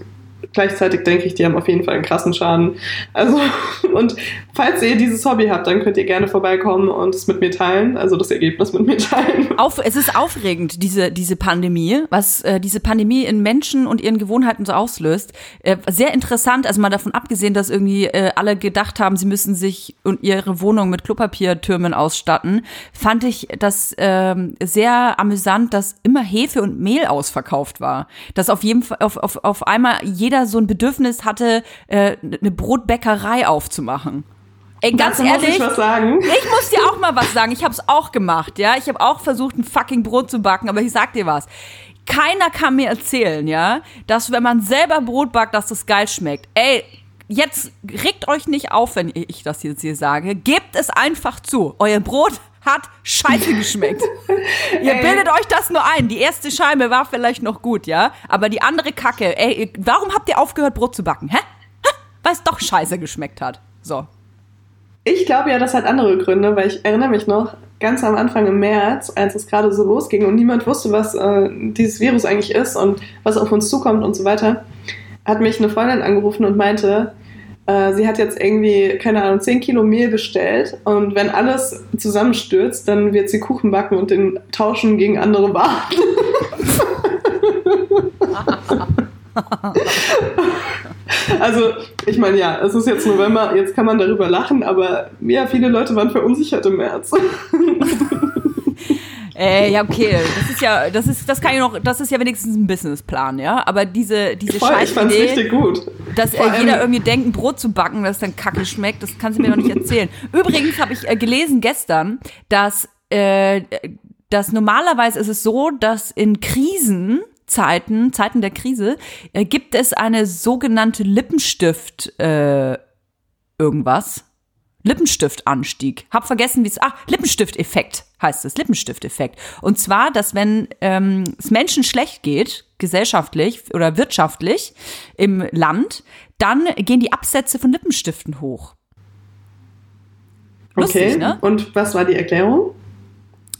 gleichzeitig denke ich, die haben auf jeden Fall einen krassen Schaden. Also, [laughs] und falls ihr dieses Hobby habt, dann könnt ihr gerne vorbeikommen und es mit mir teilen, also das Ergebnis mit mir teilen. Auf, es ist aufregend, diese, diese Pandemie, was äh, diese Pandemie in Menschen und ihren Gewohnheiten so auslöst. Äh, sehr interessant, also mal davon abgesehen, dass irgendwie äh, alle gedacht haben, sie müssen sich und ihre Wohnung mit Klopapiertürmen ausstatten, fand ich das äh, sehr amüsant, dass immer Hefe und Mehl ausverkauft war. Dass auf jeden Fall auf, auf, auf einmal jeder so ein Bedürfnis hatte, äh, eine Brotbäckerei aufzumachen. Ey, ganz Dazu muss ehrlich, ich was sagen. ich muss dir auch mal was sagen. Ich habe es auch gemacht, ja. Ich habe auch versucht, ein fucking Brot zu backen, aber ich sag dir was. Keiner kann mir erzählen, ja, dass wenn man selber Brot backt, dass das geil schmeckt. Ey, jetzt regt euch nicht auf, wenn ich das jetzt hier sage. Gebt es einfach zu. Euer Brot hat scheiße geschmeckt. [laughs] Ihr Ey. bildet euch das nur ein. Die erste Scheibe war vielleicht noch gut, ja, aber die andere Kacke. Ey, warum habt ihr aufgehört, Brot zu backen? Hä? Hä? Weil es doch scheiße geschmeckt hat. So. Ich glaube ja, das hat andere Gründe, weil ich erinnere mich noch, ganz am Anfang im März, als es gerade so losging und niemand wusste, was äh, dieses Virus eigentlich ist und was auf uns zukommt und so weiter, hat mich eine Freundin angerufen und meinte, äh, sie hat jetzt irgendwie, keine Ahnung, 10 Kilo Mehl bestellt und wenn alles zusammenstürzt, dann wird sie Kuchen backen und den tauschen gegen andere Waren. [laughs] [laughs] [laughs] Also, ich meine, ja, es ist jetzt November, jetzt kann man darüber lachen, aber ja, viele Leute waren verunsichert im März. [laughs] Äh, ja, okay. Das ist ja, das ist, das kann ich noch, das ist ja wenigstens ein Businessplan, ja. Aber diese, diese Voll, ich fand's Scheißidee, richtig gut. dass äh, jeder irgendwie denkt, ein Brot zu backen, das dann kacke schmeckt, das kann sie mir noch nicht erzählen. Übrigens habe ich äh, gelesen gestern, dass, äh, dass normalerweise ist es so, dass in Krisen Zeiten, Zeiten der Krise, äh, gibt es eine sogenannte Lippenstift äh, irgendwas. Lippenstiftanstieg. Hab vergessen, wie es. Ach, Lippenstifteffekt heißt es. Lippenstifteffekt. Und zwar, dass wenn ähm, es Menschen schlecht geht, gesellschaftlich oder wirtschaftlich im Land, dann gehen die Absätze von Lippenstiften hoch. Lustig, Okay, ne? und was war die Erklärung?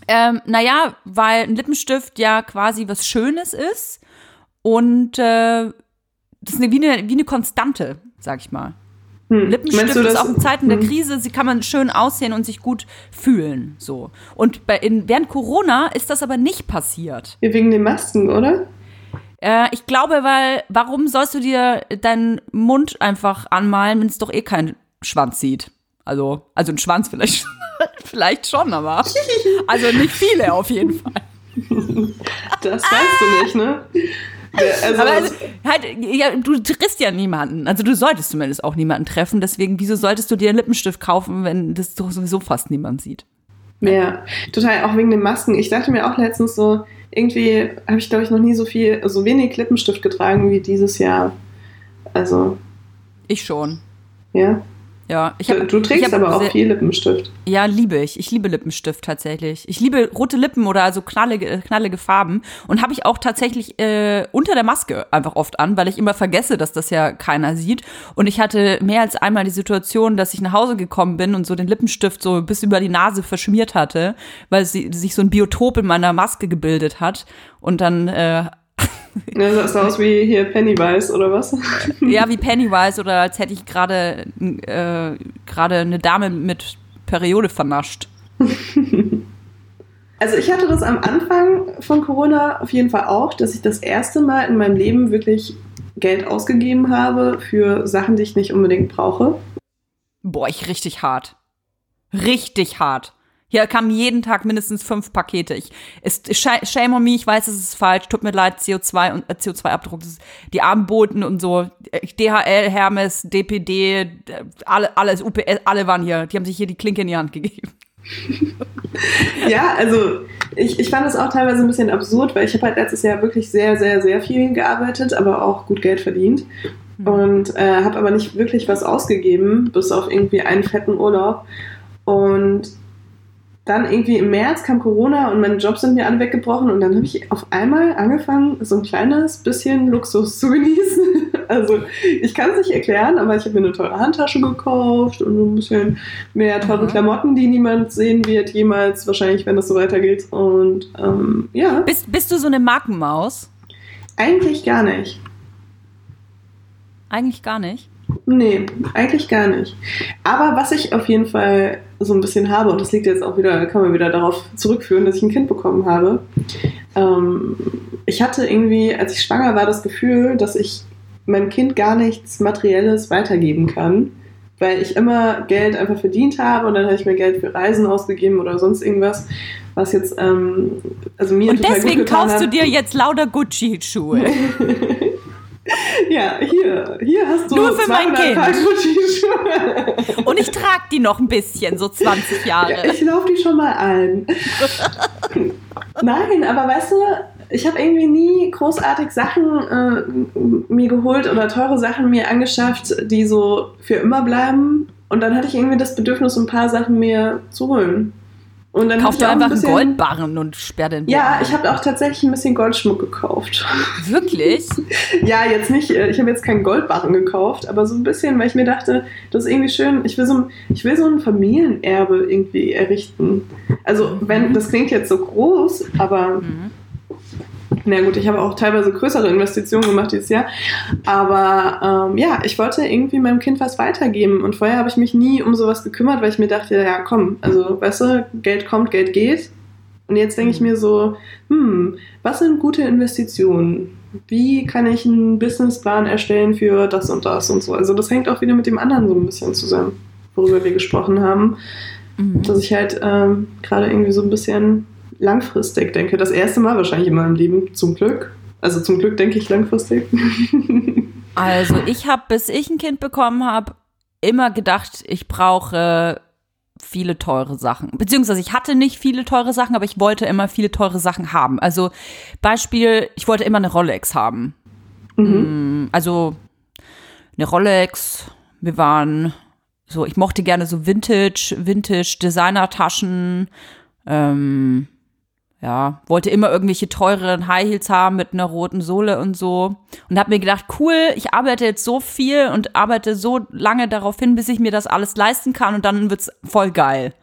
Ähm, naja, weil ein Lippenstift ja quasi was Schönes ist und äh, das ist eine, wie, eine, wie eine Konstante, sag ich mal. Hm. Lippenstift ist auch in Zeiten der hm. Krise, sie kann man schön aussehen und sich gut fühlen. So. Und bei, in, während Corona ist das aber nicht passiert. Wegen den Masken, oder? Äh, ich glaube, weil, warum sollst du dir deinen Mund einfach anmalen, wenn es doch eh keinen Schwanz sieht? Also, also ein Schwanz vielleicht, [laughs] vielleicht schon, aber also nicht viele auf jeden Fall. Das weißt du nicht, ne? Also, Aber also, halt, ja, du triffst ja niemanden. Also du solltest zumindest auch niemanden treffen. Deswegen, wieso solltest du dir einen Lippenstift kaufen, wenn das doch sowieso fast niemand sieht? ja, total, auch wegen den Masken. Ich dachte mir auch letztens so, irgendwie habe ich, glaube ich, noch nie so viel, so wenig Lippenstift getragen wie dieses Jahr. Also, Ich schon. ja. Ja, ich Du, hab, du trägst ich hab aber auch sehr- viel Lippenstift. Ja, liebe ich. Ich liebe Lippenstift tatsächlich. Ich liebe rote Lippen oder also knallige, knallige Farben. Und habe ich auch tatsächlich äh, unter der Maske einfach oft an, weil ich immer vergesse, dass das ja keiner sieht. Und ich hatte mehr als einmal die Situation, dass ich nach Hause gekommen bin und so den Lippenstift so bis über die Nase verschmiert hatte, weil sie, sich so ein Biotop in meiner Maske gebildet hat. Und dann äh, Ja, das sah aus wie hier Pennywise oder was? ja wie Pennywise oder als hätte ich gerade äh, gerade eine Dame mit Periode vernascht. [laughs] Also ich hatte das am Anfang von Corona auf jeden Fall auch, dass ich das erste Mal in meinem Leben wirklich Geld ausgegeben habe für Sachen, die ich nicht unbedingt brauche. Boah, ich richtig hart. Richtig hart. Hier kamen jeden Tag mindestens fünf Pakete. Ich, ist sh- shame on me, ich weiß, es ist falsch. Tut mir leid, CO2 und äh, CO2-Abdruck. das ist- Die Armboten und so. äh, DHL, Hermes, DPD, äh, alle, alles, UPS, alle waren hier. Die haben sich hier die Klinke in die Hand gegeben. [laughs] Ja, also ich, ich fand es auch teilweise ein bisschen absurd, weil ich habe halt letztes Jahr wirklich sehr, sehr, sehr viel gearbeitet, aber auch gut Geld verdient. Und äh, habe aber nicht wirklich was ausgegeben, bis auf irgendwie einen fetten Urlaub. Und dann irgendwie im März kam Corona und meine Jobs sind mir alle weggebrochen und dann habe ich auf einmal angefangen, so ein kleines bisschen Luxus zu [laughs] genießen. Also ich kann es nicht erklären, aber ich habe mir eine teure Handtasche gekauft und so ein bisschen mehr teure Mhm. Klamotten, die niemand sehen wird, jemals wahrscheinlich, wenn das so weitergeht. Und ähm, ja, Bist, bist du so eine Markenmaus? eigentlich gar nicht. Eigentlich gar nicht. Nee, eigentlich gar nicht. Aber was ich auf jeden Fall so ein bisschen habe, und das liegt jetzt auch wieder, kann man wieder darauf zurückführen, dass ich ein Kind bekommen habe. Ähm, ich hatte irgendwie, als ich schwanger war, das Gefühl, dass ich meinem Kind gar nichts Materielles weitergeben kann, weil ich immer Geld einfach verdient habe und dann habe ich mir Geld für Reisen ausgegeben oder sonst irgendwas, was jetzt, ähm, also mir Und total deswegen gut kaufst du hat. dir jetzt lauter Gucci-Schuhe. [laughs] Ja, hier, hier hast du Nur für mein 200 Kind. Und ich trage die noch ein bisschen, so 20 Jahre. Ja, ich laufe die schon mal ein. Nein, aber weißt du, ich habe irgendwie nie großartig Sachen äh, mir geholt oder teure Sachen mir angeschafft, die so für immer bleiben. Und dann hatte ich irgendwie das Bedürfnis, ein paar Sachen mir zu holen. Und dann Kauf dir einfach ein einen bisschen, Goldbarren und sperr den Ja, Boden. ich habe auch tatsächlich ein bisschen Goldschmuck gekauft. [laughs] Wirklich? Ja, jetzt nicht, äh, ich habe jetzt keinen Goldbarren gekauft, aber so ein bisschen, weil ich mir dachte, das ist irgendwie schön, ich will so ein, ich will so ein Familienerbe irgendwie errichten. Also, wenn, das klingt jetzt so groß, aber Mhm. Na gut, ich habe auch teilweise größere Investitionen gemacht dieses Jahr. Aber ähm, ja, ich wollte irgendwie meinem Kind was weitergeben. Und vorher habe ich mich nie um sowas gekümmert, weil ich mir dachte, ja komm, also weißt du, Geld kommt, Geld geht. Und jetzt denke ich mir so, hm, was sind gute Investitionen? Wie kann ich einen Businessplan erstellen für das und das und so? Also das hängt auch wieder mit dem anderen so ein bisschen zusammen, worüber wir gesprochen haben Mhm. dass ich halt ähm, gerade irgendwie so ein bisschen langfristig denke. Das erste Mal wahrscheinlich in meinem Leben, zum Glück. Also zum Glück denke ich langfristig. [laughs] Also ich habe, bis ich ein Kind bekommen habe, immer gedacht, ich brauche viele teure Sachen. Beziehungsweise ich hatte nicht viele teure Sachen, aber ich wollte immer viele teure Sachen haben. Also Beispiel, ich wollte immer eine Rolex haben. Mhm. Mm, Also eine Rolex, wir waren so, ich mochte gerne so Vintage, Vintage Designer-Taschen, ähm, ja, wollte immer irgendwelche teuren High Heels haben mit einer roten Sohle und so. Und habe mir gedacht, cool, ich arbeite jetzt so viel und arbeite so lange darauf hin, bis ich mir das alles leisten kann und dann wird's voll geil.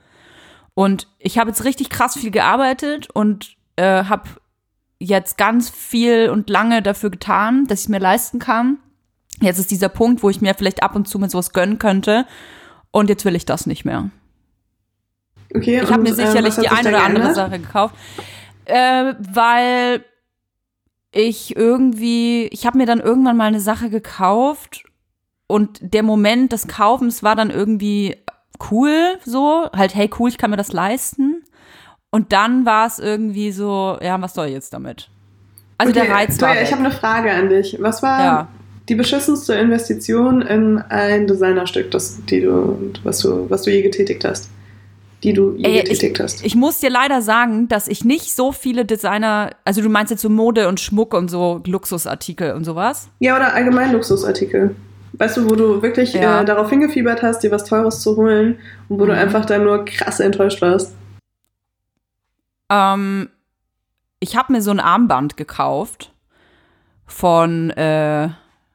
Und ich habe jetzt richtig krass viel gearbeitet und äh, habe jetzt ganz viel und lange dafür getan, dass ich mir leisten kann. Jetzt ist dieser Punkt, wo ich mir vielleicht ab und zu mal sowas gönnen könnte. Und jetzt will ich das nicht mehr. Okay, Ich habe mir ähm, sicherlich hat die eine oder andere geändert? Sache gekauft, äh, weil ich irgendwie, ich habe mir dann irgendwann mal eine Sache gekauft und der Moment des Kaufens war dann irgendwie cool, so halt hey cool, ich kann mir das leisten. Und dann war es irgendwie so, ja, was soll ich jetzt damit? Also der Okay, Reiz war Toja, ich habe eine Frage an dich. Was war Ja. die beschissenste Investition in ein Designerstück, das, die du, was, du, was du je getätigt hast? Die du je Ey, getätigt hast? Ich muss dir leider sagen, dass ich nicht so viele Designer, also du meinst jetzt so Mode und Schmuck und so Luxusartikel und sowas? Ja, oder allgemein Luxusartikel. Weißt du, wo du wirklich Ja. äh, darauf hingefiebert hast, dir was Teures zu holen und wo du Mhm. einfach dann nur krass enttäuscht warst? Ähm, ich habe mir so ein Armband gekauft von, äh,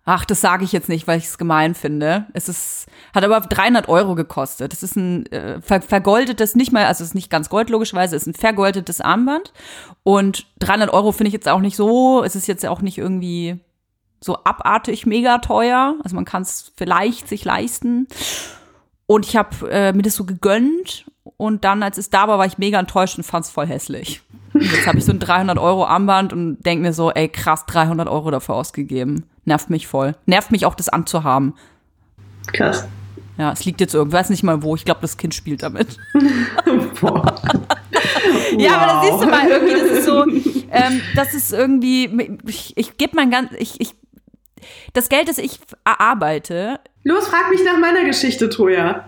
ach, das sage ich jetzt nicht, weil ich es gemein finde. Es ist, hat aber 300 Euro gekostet. Es ist ein äh, ver vergoldetes, nicht mal, also es ist nicht ganz gold, logischerweise, es ist ein vergoldetes Armband. Und 300 Euro finde ich jetzt auch nicht so, es ist jetzt auch nicht irgendwie so abartig mega teuer. Also man kann es vielleicht sich leisten. Und ich habe äh, mir das so gegönnt und dann, als es da war, war ich mega enttäuscht und fand es voll hässlich. Und jetzt habe ich so ein 300 Euro Armband und denke mir so, ey krass, 300 Euro dafür ausgegeben. Nervt mich voll. Nervt mich auch, das anzuhaben. Krass. Ja, es liegt jetzt irgendwo, weiß nicht mal wo. Ich glaube, das Kind spielt damit. [laughs] Boah. Ja, aber da Wow. siehst du mal, irgendwie, das ist so, ähm, das ist irgendwie, ich, ich gebe mein ganz, ich, ich, das Geld, das ich erarbeite, Los, frag mich nach meiner Geschichte, Toja.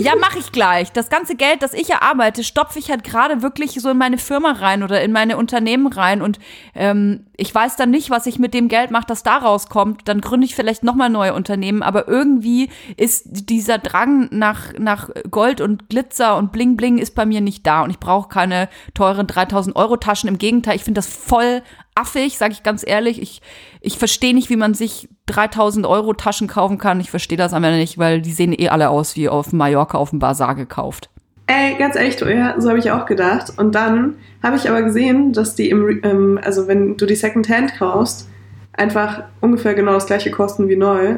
Ja, mache ich gleich. Das ganze Geld, das ich erarbeite, stopfe ich halt gerade wirklich so in meine Firma rein oder in meine Unternehmen rein. Und ähm, ich weiß dann nicht, was ich mit dem Geld mache, das da rauskommt. Dann gründe ich vielleicht nochmal neue Unternehmen. Aber irgendwie ist dieser Drang nach, nach Gold und Glitzer und Bling Bling ist bei mir nicht da. Und ich brauche keine teuren 3000 Euro Taschen. Im Gegenteil, ich finde das voll affig, sage ich ganz ehrlich. Ich, ich verstehe nicht, wie man sich 3000 Euro Taschen kaufen kann. Ich verstehe das aber nicht, weil die sehen eh alle aus wie auf Mallorca auf dem Bazar gekauft. Ey, ganz ehrlich, so habe ich auch gedacht. Und dann habe ich aber gesehen, dass die im, ähm, also wenn du die Secondhand kaufst, einfach ungefähr genau das gleiche kosten wie neu.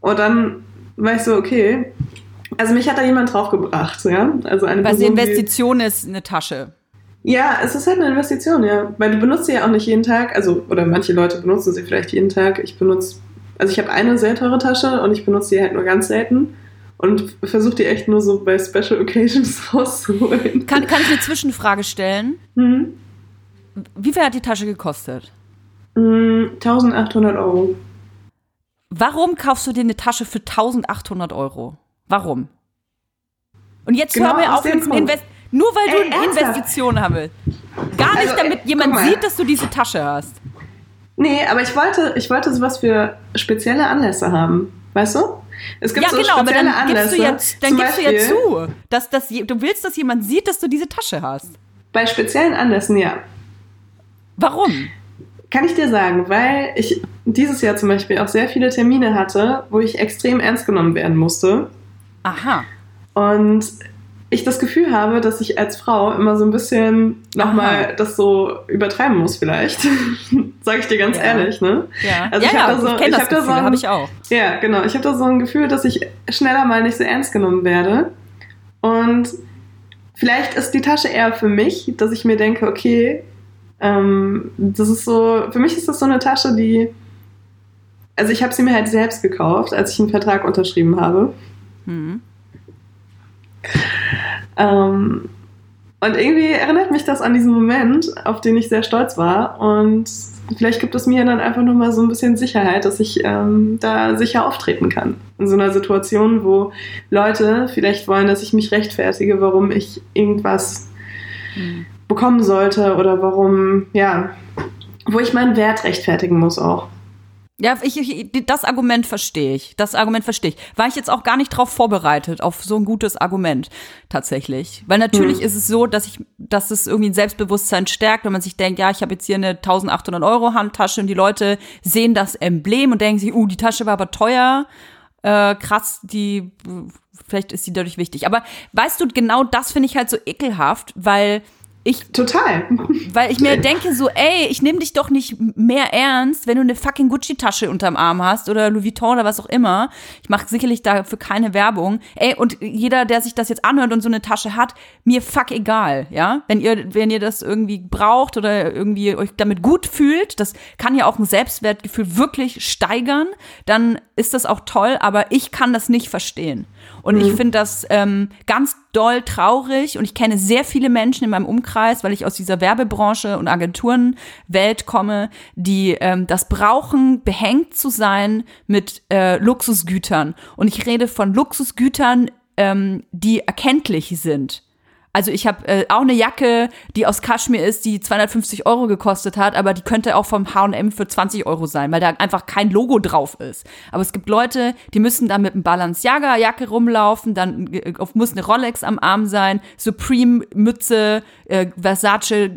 Und dann war ich so, okay. Also mich hat da jemand draufgebracht, ja. Also eine Weil Person, die- Investition ist eine Tasche. Ja, es ist halt eine Investition, ja. Weil du benutzt sie ja auch nicht jeden Tag. Also, oder manche Leute benutzen sie vielleicht jeden Tag. Ich benutze, also ich habe eine sehr teure Tasche und ich benutze sie halt nur ganz selten. Und versuche die echt nur so bei Special Occasions [laughs] rauszuholen. Kann, kann ich eine Zwischenfrage stellen? Hm. Wie viel hat die Tasche gekostet? Hm, 1800 Euro. Warum kaufst du dir eine Tasche für 1800 Euro? Warum? Und jetzt Genau hör mir auf Grund. Invest nur weil du Ey, eine? Investition haben willst. Gar nicht, Also, damit ey, jemand sieht, dass du diese Tasche hast. Nee, aber ich wollte, ich wollte sowas für spezielle Anlässe haben. Weißt du? Es gibt Ja, so genau, aber spezielle dann gibst Anlässe. du ja, dann gibst du ja Beispiel zu, dass, je- du willst, dass jemand sieht, dass du diese Tasche hast. Bei speziellen Anlässen, ja. Warum? Kann ich dir sagen, weil ich dieses Jahr zum Beispiel auch sehr viele Termine hatte, wo ich extrem ernst genommen werden musste. Aha. Und ich das Gefühl habe, dass ich als Frau immer so ein bisschen nochmal das so übertreiben muss, vielleicht. [laughs] Sag ich dir ganz Ja. ehrlich, ne? Ja, Also ja, ich hab ja da so- ich ich das hab da Gefühl, so ein- habe ich auch. Ja, genau. Ich habe da so ein Gefühl, dass ich schneller mal nicht so ernst genommen werde. Und vielleicht ist die Tasche eher für mich, dass ich mir denke, okay, ähm, das ist so, für mich ist das so eine Tasche, die, also ich habe sie mir halt selbst gekauft, als ich einen Vertrag unterschrieben habe. Hm. Ähm, und irgendwie erinnert mich das an diesen Moment, auf den ich sehr stolz war. Und vielleicht gibt es mir dann einfach nochmal so ein bisschen Sicherheit, dass ich ähm, da sicher auftreten kann. In so einer Situation, wo Leute vielleicht wollen, dass ich mich rechtfertige, warum ich irgendwas Hm. bekommen sollte oder warum, ja, wo ich meinen Wert rechtfertigen muss auch. Ja, ich, ich, das Argument verstehe ich. Das Argument verstehe ich. War ich jetzt auch gar nicht drauf vorbereitet, auf so ein gutes Argument tatsächlich. Weil natürlich Hm. ist es so, dass ich, dass es irgendwie ein Selbstbewusstsein stärkt, wenn man sich denkt, ja, ich habe jetzt hier eine 1800 Euro Handtasche und die Leute sehen das Emblem und denken sich, uh, die Tasche war aber teuer. Äh, krass, die, vielleicht ist die dadurch wichtig. Aber weißt du, genau das finde ich halt so ekelhaft, weil ich Total. weil ich mir [laughs] denke so, ey, ich nehme dich doch nicht mehr ernst, wenn du eine fucking Gucci-Tasche unterm Arm hast oder Louis Vuitton oder was auch immer. Ich mache sicherlich dafür keine Werbung. Ey, und jeder, der sich das jetzt anhört und so eine Tasche hat, mir fuck egal, ja? Wenn ihr, wenn ihr das irgendwie braucht oder irgendwie euch damit gut fühlt, das kann ja auch ein Selbstwertgefühl wirklich steigern, dann ist das auch toll, aber ich kann das nicht verstehen. Und ich finde das ähm, ganz doll traurig und ich kenne sehr viele Menschen in meinem Umkreis, weil ich aus dieser Werbebranche und Agenturenwelt komme, die ähm, das brauchen, behängt zu sein mit äh, Luxusgütern. Und ich rede von Luxusgütern, ähm, die erkenntlich sind. Also ich habe äh, auch eine Jacke, die aus Kaschmir ist, die 250 Euro gekostet hat, aber die könnte auch vom H&M für 20 Euro sein, weil da einfach kein Logo drauf ist. Aber es gibt Leute, die müssen dann mit einem Balenciaga-Jacke rumlaufen, dann äh, muss eine Rolex am Arm sein, Supreme-Mütze, äh, Versace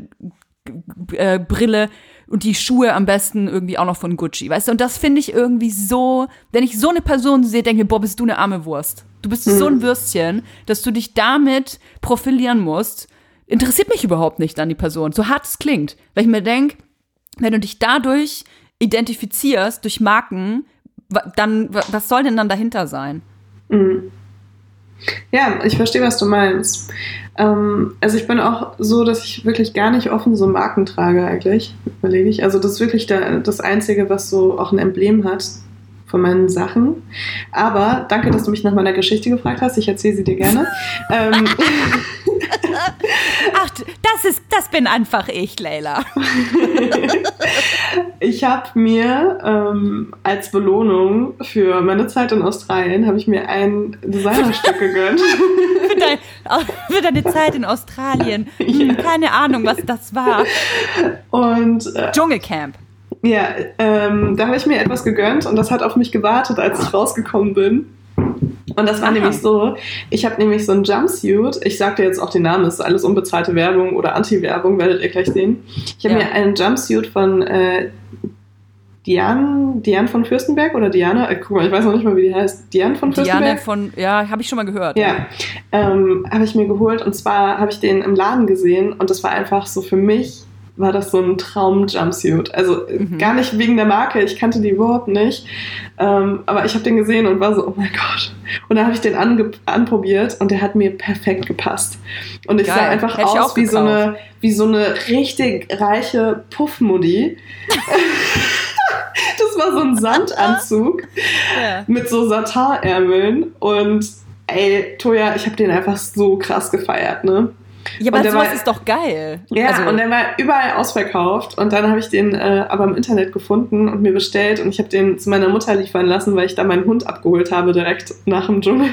äh, und die Schuhe am besten irgendwie auch noch von Gucci, weißt du? Und das finde ich irgendwie so, wenn ich so eine Person sehe, denke ich, boah, bist du eine arme Wurst. Du bist so ein Würstchen, dass du dich damit profilieren musst. Interessiert mich überhaupt nicht an die Person, so hart es klingt. Weil ich mir denke, wenn du dich dadurch identifizierst, durch Marken, dann, wa- was soll denn dann dahinter sein? Mhm. Ja, ich verstehe, was du meinst. Ähm, also ich bin auch so, dass ich wirklich gar nicht offen so Marken trage eigentlich, überlege ich. Also das ist wirklich der, das Einzige, was so auch ein Emblem hat von meinen Sachen. Aber danke, dass du mich nach meiner Geschichte gefragt hast. Ich erzähle sie dir gerne. [laughs] ähm, [laughs] Ach, das ist, das bin einfach ich, Leila. [laughs] ich habe mir ähm, als Belohnung für meine Zeit in Australien habe ich mir ein Designerstück gegönnt. für, dein, für deine Zeit in Australien. Hm, keine Ahnung, was das war. Und äh, Dschungelcamp. Ja, ähm, da habe ich mir etwas gegönnt und das hat auf mich gewartet, als ich rausgekommen bin. Und das war Aha. nämlich so, ich habe nämlich so ein Jumpsuit, ich sag dir jetzt auch den Namen, ist alles unbezahlte Werbung oder Anti-Werbung, werdet ihr gleich sehen. Ich habe Ja. mir einen Jumpsuit von äh, Diane, Diane von Fürstenberg oder Diana, äh, guck mal, ich weiß noch nicht mal, wie die heißt. Diane von Fürstenberg? Diane von, ja, habe ich schon mal gehört. Ja, ähm, habe ich mir geholt und zwar habe ich den im Laden gesehen und das war einfach so für mich war das so ein Traum-Jumpsuit. Also mhm. gar nicht wegen der Marke, ich kannte die überhaupt nicht. Ähm, aber ich habe den gesehen und war so, oh mein Gott. Und dann habe ich den anprobiert und der hat mir perfekt gepasst. Und ich Geil. sah einfach Hätt aus wie so, eine, wie so eine richtig reiche Puffmuddy. [laughs] das war so ein Sandanzug [laughs] ja. mit so Satinärmeln und ey, Toja, ich habe den einfach so krass gefeiert, ne? Ja, aber sowas war, ist doch geil. Ja, also, und der war überall ausverkauft. Und dann habe ich den äh, aber im Internet gefunden und mir bestellt. Und ich habe den zu meiner Mutter liefern lassen, weil ich da meinen Hund abgeholt habe, direkt nach dem Dschungel.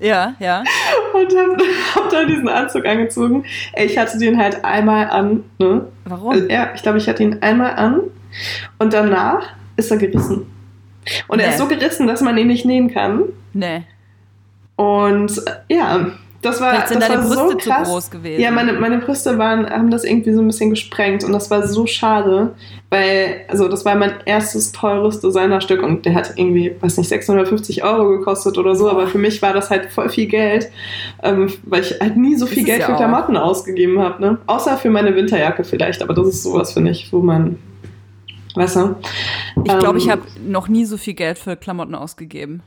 Ja, ja. [laughs] Und habe [laughs] hab dann diesen Anzug angezogen. Ich hatte den halt einmal an. Ne? Warum? Also, ja, ich glaube, ich hatte ihn einmal an. Und danach ist er gerissen. Und nee. er ist so gerissen, dass man ihn nicht nähen kann. Nee. Und ja, das war, Vielleicht sind das deine war Brüste so krass. zu groß gewesen. Ja, meine, meine Brüste waren, haben das irgendwie so ein bisschen gesprengt und das war so schade, weil, also das war mein erstes teures Designerstück und der hat irgendwie, weiß nicht, 650 Euro gekostet oder so, aber für mich war das halt voll viel Geld, ähm, weil ich halt nie so viel Geld ja für Klamotten auch. ausgegeben habe, ne? Außer für meine Winterjacke vielleicht, aber das ist sowas, finde ich, wo man, weißt du? Ich glaube, ähm, ich habe noch nie so viel Geld für Klamotten ausgegeben.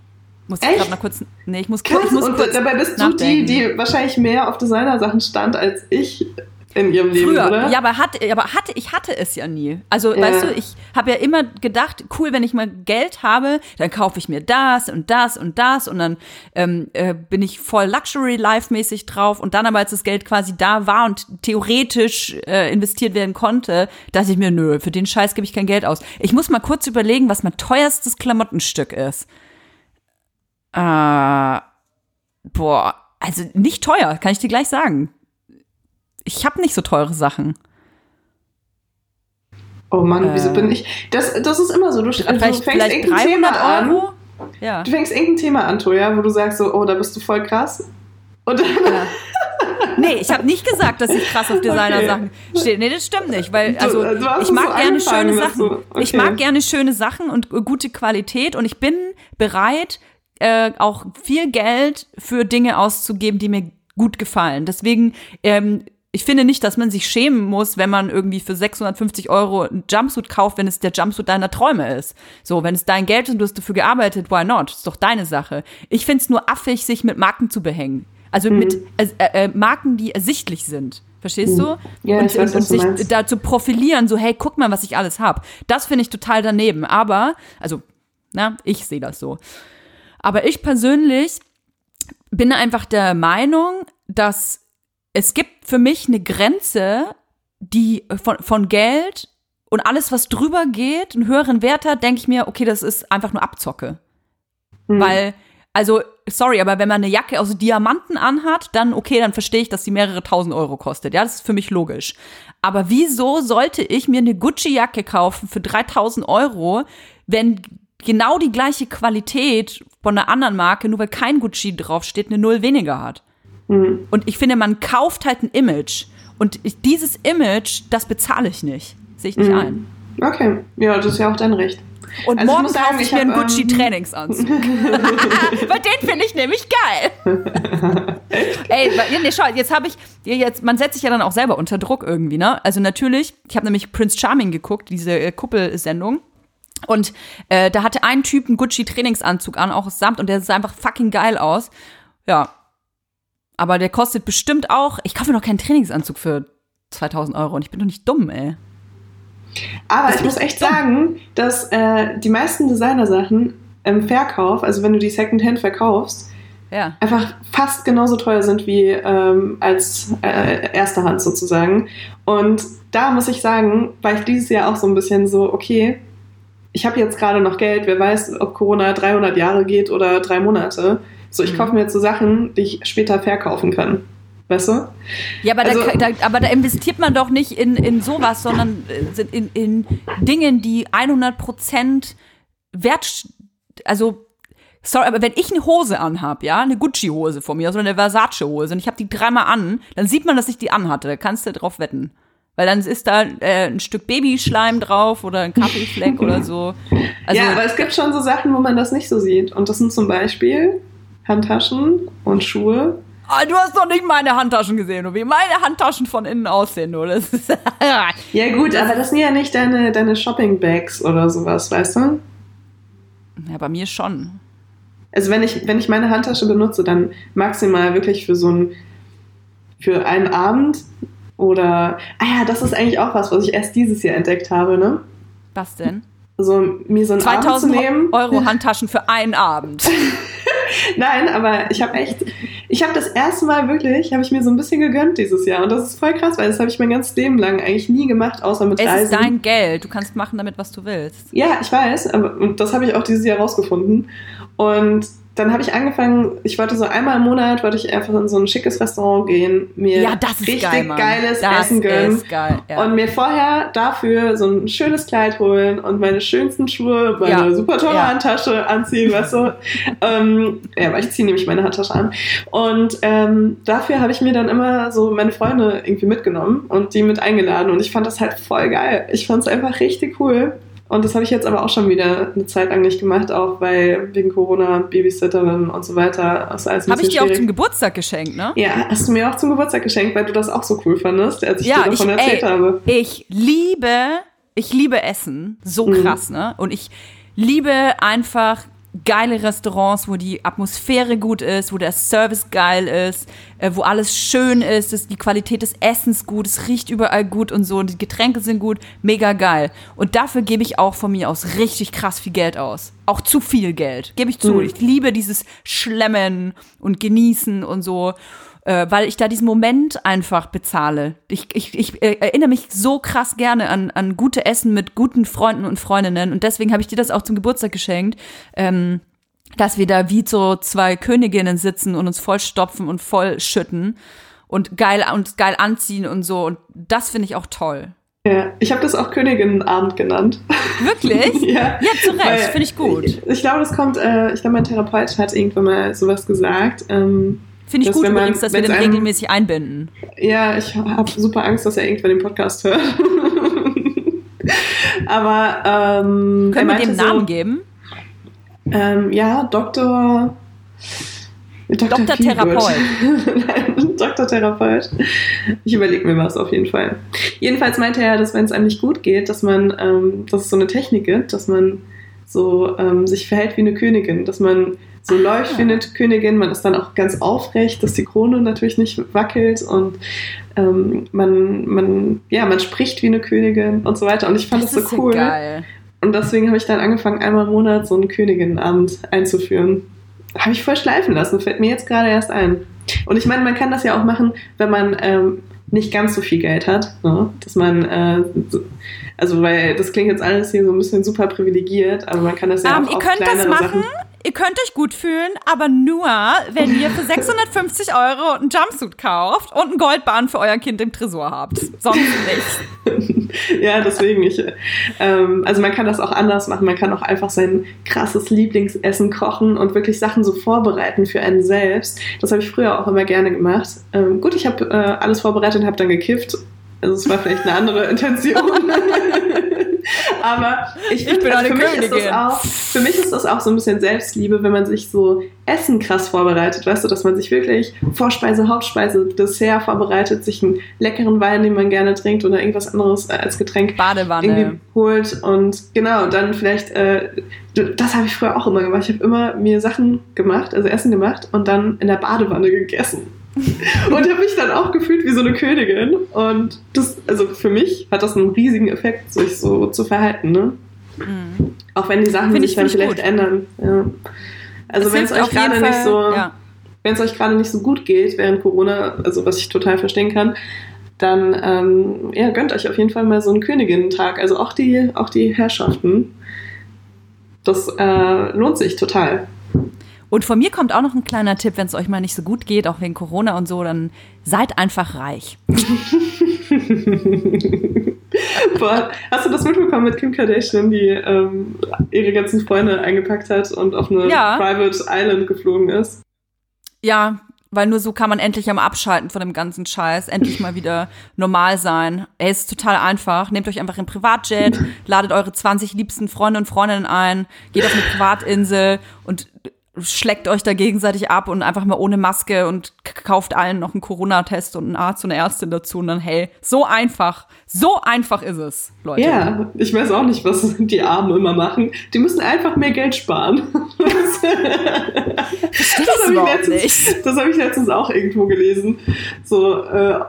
Muss ich gerade mal kurz. Nee, ich muss, Krass, ich muss und kurz. Dabei bist nachdenken. du die, die wahrscheinlich mehr auf Designersachen stand als ich in ihrem Leben, Früher. oder? Ja, aber, hatte, aber hatte, ich hatte es ja nie. Also, ja. weißt du, ich habe ja immer gedacht, cool, wenn ich mal Geld habe, dann kaufe ich mir das und das und das und dann ähm, äh, bin ich voll Luxury-Life-mäßig drauf und dann aber, als das Geld quasi da war und theoretisch äh, investiert werden konnte, dachte ich mir, nö, für den Scheiß gebe ich kein Geld aus. Ich muss mal kurz überlegen, was mein teuerstes Klamottenstück ist. Äh, boah, also nicht teuer, kann ich dir gleich sagen. Ich habe nicht so teure Sachen. Oh Mann, äh, wieso bin ich? Das, das ist immer so. Du, du fängst vielleicht irgendein Thema Euro? an. Ja. Du fängst irgendein Thema an, Toja, wo du sagst so, oh, da bist du voll krass. Und dann ja. Nee, ich habe nicht gesagt, dass ich krass auf Designer-Sachen okay. stehe. Nee, das stimmt nicht, weil also du, du ich mag so gerne schöne Sachen. Okay. Ich mag gerne schöne Sachen und gute Qualität und ich bin bereit, äh, auch viel Geld für Dinge auszugeben, die mir gut gefallen. Deswegen, ähm, ich finde nicht, dass man sich schämen muss, wenn man irgendwie für 650 Euro einen Jumpsuit kauft, wenn es der Jumpsuit deiner Träume ist. So, wenn es dein Geld ist und du hast dafür gearbeitet, why not? Ist doch deine Sache. Ich finde es nur affig, sich mit Marken zu behängen. Also mhm. mit äh, äh, Marken, die ersichtlich sind. Verstehst du? Ja, und, weiß, und, sich da zu profilieren, so, hey, guck mal, was ich alles habe. Das finde ich total daneben. Aber, also, na, ich sehe das so. Aber ich persönlich bin einfach der Meinung, dass es gibt für mich eine Grenze, die von, von Geld und alles, was drüber geht, einen höheren Wert hat, denke ich mir, okay, das ist einfach nur Abzocke. Mhm. Weil, also, sorry, aber wenn man eine Jacke aus Diamanten anhat, dann, okay, dann verstehe ich, dass sie mehrere tausend Euro kostet. Ja, das ist für mich logisch. Aber wieso sollte ich mir eine Gucci-Jacke kaufen für 3000 Euro, wenn genau die gleiche Qualität von einer anderen Marke, nur weil kein Gucci draufsteht, eine Null weniger hat. Mhm. Und ich finde, man kauft halt ein Image. Und ich, dieses Image, das bezahle ich nicht. Sehe ich nicht mhm. ein. Okay, ja, das ist ja auch dein Recht. Und also morgen kaufe ich, ich mir einen Gucci-Trainingsanzug. [laughs] Weil den finde ich nämlich geil. [laughs] Ey, nee, schau, jetzt habe ich, jetzt, man setzt sich ja dann auch selber unter Druck irgendwie, ne? Also natürlich, ich habe nämlich Prince Charming geguckt, diese äh, Kuppelsendung. Und äh, da hatte ein Typ einen Gucci-Trainingsanzug an, auch aus Samt, und der sah einfach fucking geil aus. Ja. Aber der kostet bestimmt auch, ich kaufe noch keinen Trainingsanzug für 2000 Euro und ich bin doch nicht dumm, ey. Aber das ich muss echt dumm. sagen, dass äh, die meisten Designersachen im Verkauf, also wenn du die Secondhand verkaufst, ja. einfach fast genauso teuer sind wie ähm, als äh, erste Hand sozusagen. Und da muss ich sagen, war ich dieses Jahr auch so ein bisschen so, okay, ich habe jetzt gerade noch Geld, wer weiß, ob Corona 300 Jahre geht oder drei Monate. So, ich mhm. kaufe mir jetzt so Sachen, die ich später verkaufen kann. Weißt du? Ja, aber, also, da, da, aber da investiert man doch nicht in, in sowas, sondern äh, in, in Dingen, die 100 Prozent Wert, also Sorry, aber wenn ich eine Hose anhab, ja, eine Gucci-Hose von mir, also eine Versace-Hose, und ich habe die dreimal an, dann sieht man, dass ich die anhatte. Da kannst du drauf wetten. Weil dann ist da äh, ein Stück Babyschleim drauf oder ein Kaffeefleck oder so. [laughs] Also, ja, aber es gibt schon so Sachen, wo man das nicht so sieht. Und das sind zum Beispiel Handtaschen und Schuhe Ah, du hast doch nicht meine Handtaschen gesehen, oder wie meine Handtaschen von innen aussehen, ist [laughs] Ja gut, aber das sind ja nicht deine, deine Shopping-Bags oder sowas, weißt du? Ja, bei mir schon. Also wenn ich, wenn ich meine Handtasche benutze, dann maximal wirklich für so ein, für einen Abend oder, ah ja, das ist eigentlich auch was, was ich erst dieses Jahr entdeckt habe, ne? Was denn? So, mir so einen Abend zu 2000 nehmen. Euro Handtaschen für einen Abend. [laughs] Nein, aber ich habe echt, ich habe das erste Mal wirklich, habe ich mir so ein bisschen gegönnt dieses Jahr und das ist voll krass, weil das habe ich mein ganzes Leben lang eigentlich nie gemacht, außer mit Es Reisen. ist dein Geld. Du kannst machen damit, was du willst. Ja, ich weiß, aber und das habe ich auch dieses Jahr rausgefunden. Und dann habe ich angefangen, ich wollte so einmal im Monat, wollte ich einfach in so ein schickes Restaurant gehen, mir Ja, richtig geil, geiles das Essen gönnen geil. Ja. und mir vorher dafür so ein schönes Kleid holen und meine schönsten Schuhe, meine Ja, super ja. Handtasche anziehen, weißt du. [laughs] ähm, ja, weil ich ziehe nämlich meine Handtasche an. Und ähm, dafür habe ich mir dann immer so meine Freunde irgendwie mitgenommen und die mit eingeladen und ich fand das halt voll geil. Ich fand es einfach richtig cool. Und das habe ich jetzt aber auch schon wieder eine Zeit lang nicht gemacht, auch weil wegen Corona, Babysitterin und so weiter. Ein Habe ich dir auch schwierig. zum Geburtstag geschenkt, ne? Ja, hast du mir auch zum Geburtstag geschenkt, weil du das auch so cool fandest, als ich Ja, dir davon ich- erzählt ey, habe. Ich liebe, ich liebe Essen. So Mhm. krass, ne? Und ich liebe einfach geile Restaurants, wo die Atmosphäre gut ist, wo der Service geil ist, äh, wo alles schön ist, dass die Qualität des Essens gut, es riecht überall gut und so, und die Getränke sind gut, mega geil. Und dafür gebe ich auch von mir aus richtig krass viel Geld aus. Auch zu viel Geld, gebe ich zu. Mhm. Ich liebe dieses Schlemmen und Genießen und so äh, weil ich da diesen Moment einfach bezahle. Ich, ich, ich äh, erinnere mich so krass gerne an, an gute Essen mit guten Freunden und Freundinnen und deswegen habe ich dir das auch zum Geburtstag geschenkt. Ähm, dass wir da wie so zwei Königinnen sitzen und uns vollstopfen und voll schütten und geil uns geil anziehen und so und das finde ich auch toll. Ja, ich habe das auch Königinnenabend genannt. Wirklich? [laughs] ja. Ja, zu Recht, finde ich gut. Ich, ich glaube, das kommt, äh, ich glaube, mein Therapeut hat irgendwann mal sowas gesagt. Ähm, Finde ich gut man- übrigens, dass wir den einem- regelmäßig einbinden. ja, ich habe super Angst, dass er irgendwann den Podcast hört. [laughs] Aber ähm, Können wir dem so, Namen geben? Ähm, ja, Doktor. Dr. Feelgood. Therapeut. [laughs] Dr. Therapeut. Ich überlege mir was auf jeden Fall. Jedenfalls meinte er, dass wenn es einem nicht gut geht, dass man, ähm, dass es so eine Technik gibt, dass man so ähm, sich verhält wie eine Königin, dass man so Ah. läuft wie eine Königin, man ist dann auch ganz aufrecht, dass die Krone natürlich nicht wackelt und ähm, man, man, ja, man spricht wie eine Königin und so weiter. Und ich fand das, ist so cool. geil. Und deswegen habe ich dann angefangen, einmal im Monat so einen Königinnenabend einzuführen. Habe ich voll schleifen lassen, fällt mir jetzt gerade erst ein. Und ich meine, man kann das ja auch machen, wenn man ähm, nicht ganz so viel Geld hat. Ne? Dass man, äh, so- also weil das klingt jetzt alles hier so ein bisschen super privilegiert, aber man kann das ja Ähm, auch ihr auf könnt das kleinere machen. Sachen. Ihr könnt euch gut fühlen, aber nur, wenn ihr für 650 Euro einen Jumpsuit kauft und einen Goldbahn für euer Kind im Tresor habt. Sonst nicht. [laughs] ja, deswegen ich. Ähm, also man kann das auch anders machen. Man kann auch einfach sein krasses Lieblingsessen kochen und wirklich Sachen so vorbereiten für einen selbst. Das habe ich früher auch immer gerne gemacht. Ähm, gut, ich habe äh, alles vorbereitet und habe dann gekifft. Also es war vielleicht eine andere Intention. [laughs] Aber ich, bin also eine für mich ist das auch, für mich ist das auch so ein bisschen Selbstliebe, wenn man sich so Essen krass vorbereitet, weißt du, dass man sich wirklich Vorspeise, Hauptspeise, Dessert vorbereitet, sich einen leckeren Wein, den man gerne trinkt oder irgendwas anderes als Getränk Badewanne. irgendwie holt und genau, dann vielleicht, äh, das habe ich früher auch immer gemacht. Ich habe immer mir Sachen gemacht, also Essen gemacht und dann in der Badewanne gegessen. [laughs] und habe mich dann auch gefühlt wie so eine Königin. Und das, also für mich hat das einen riesigen Effekt, sich so zu verhalten, ne? Mhm. Auch wenn die Sachen Find sich ich- dann vielleicht gut. ändern. Ja. Also wenn es euch gerade nicht so, Ja. wenn es euch gerade nicht so gut geht während Corona, also was ich total verstehen kann, dann ähm, ja, gönnt euch auf jeden Fall mal so einen Königinnen-Tag. Also auch die, auch die Herrschaften. Das äh, lohnt sich total. Und von mir kommt auch noch ein kleiner Tipp, wenn es euch mal nicht so gut geht, auch wegen Corona und so, dann seid einfach reich. [laughs] Boah, hast du das mitbekommen mit Kim Kardashian, die ähm, ihre ganzen Freunde eingepackt hat und auf eine Ja. Private Island geflogen ist? Ja, weil nur so kann man endlich am Abschalten von dem ganzen Scheiß, endlich mal wieder normal sein. Ey, es ist total einfach. Nehmt euch einfach ein Privatjet, ladet eure 20 liebsten Freunde und Freundinnen ein, geht auf eine Privatinsel und schleckt euch da gegenseitig ab und einfach mal ohne Maske und kauft allen noch einen Corona-Test und einen Arzt und eine Ärztin dazu und dann, hey, so einfach, so einfach ist es, Leute. Ja, ich weiß auch nicht, was die Armen immer machen. Die müssen einfach mehr Geld sparen. [laughs] Verstehe Das habe ich, überhaupt letztens- nicht. das hab ich letztens auch irgendwo gelesen. So, äh,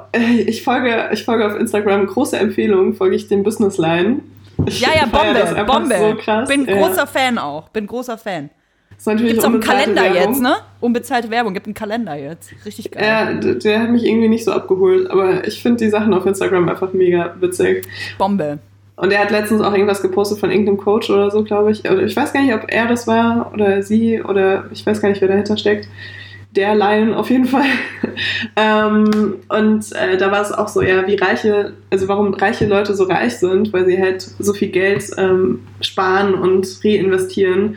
ich, folge, ich folge auf Instagram, große Empfehlung, folge ich den Business Line. Ich Ja, ja, das Bombe, Bombe. So krass. Bin Ja. großer Fan auch, bin großer Fan. Ist natürlich Gibt's auch einen Kalender Werbung. jetzt, ne? Unbezahlte Werbung, gibt einen Kalender jetzt. Richtig geil. Ja, d- der hat mich irgendwie nicht so abgeholt, aber ich finde die Sachen auf Instagram einfach mega witzig. Bombe. Und er hat letztens auch irgendwas gepostet von irgendeinem Coach oder so, glaube ich. Oder Ich weiß gar nicht, ob er das war oder sie oder ich weiß gar nicht, wer dahinter steckt. Der Lion auf jeden Fall. [laughs] ähm, und äh, da war es auch so, ja, wie reiche, also warum reiche Leute so reich sind, weil sie halt so viel Geld ähm, sparen und reinvestieren.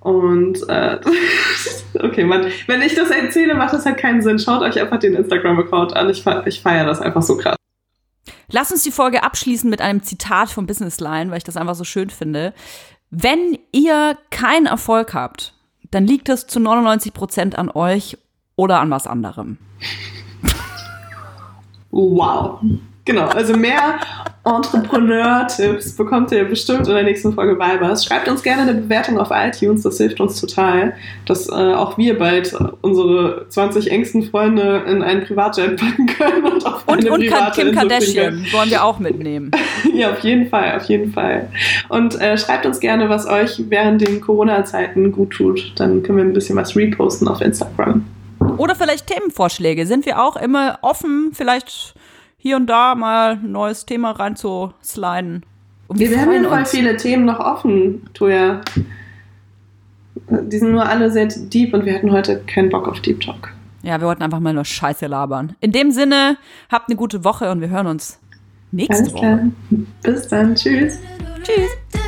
Und äh, [laughs] okay, Mann, wenn ich das erzähle, macht das halt keinen Sinn. Schaut euch einfach den Instagram-Account an. Ich, ich feiere das einfach so krass. Lass uns die Folge abschließen mit einem Zitat von Business Line, weil ich das einfach so schön finde. Wenn ihr keinen Erfolg habt, dann liegt es zu 99 Prozent an euch oder an was anderem. Wow. Genau, also mehr Entrepreneur-Tipps bekommt ihr bestimmt in der nächsten Folge Vibers. Schreibt uns gerne eine Bewertung auf iTunes, das hilft uns total, dass äh, auch wir bald unsere 20 engsten Freunde in einen Privatjet packen können und auf Und, eine und private Kim Kardashian wollen wir auch mitnehmen. [laughs] Ja, auf jeden Fall, auf jeden Fall. Und äh, schreibt uns gerne, was euch während den Corona-Zeiten gut tut. Dann können wir ein bisschen was reposten auf Instagram. Oder vielleicht Themenvorschläge. Sind wir auch immer offen, vielleicht hier und da mal ein neues Thema reinzusliden? Und Wir haben freuen ja voll uns. viele Themen noch offen, Toja. Die sind nur alle sehr deep und wir hatten heute keinen Bock auf Deep Talk. Ja, wir wollten einfach mal nur Scheiße labern. In dem Sinne, habt eine gute Woche und wir hören uns nächste Alles Woche. klar. Bis dann. Tschüss. Tschüss.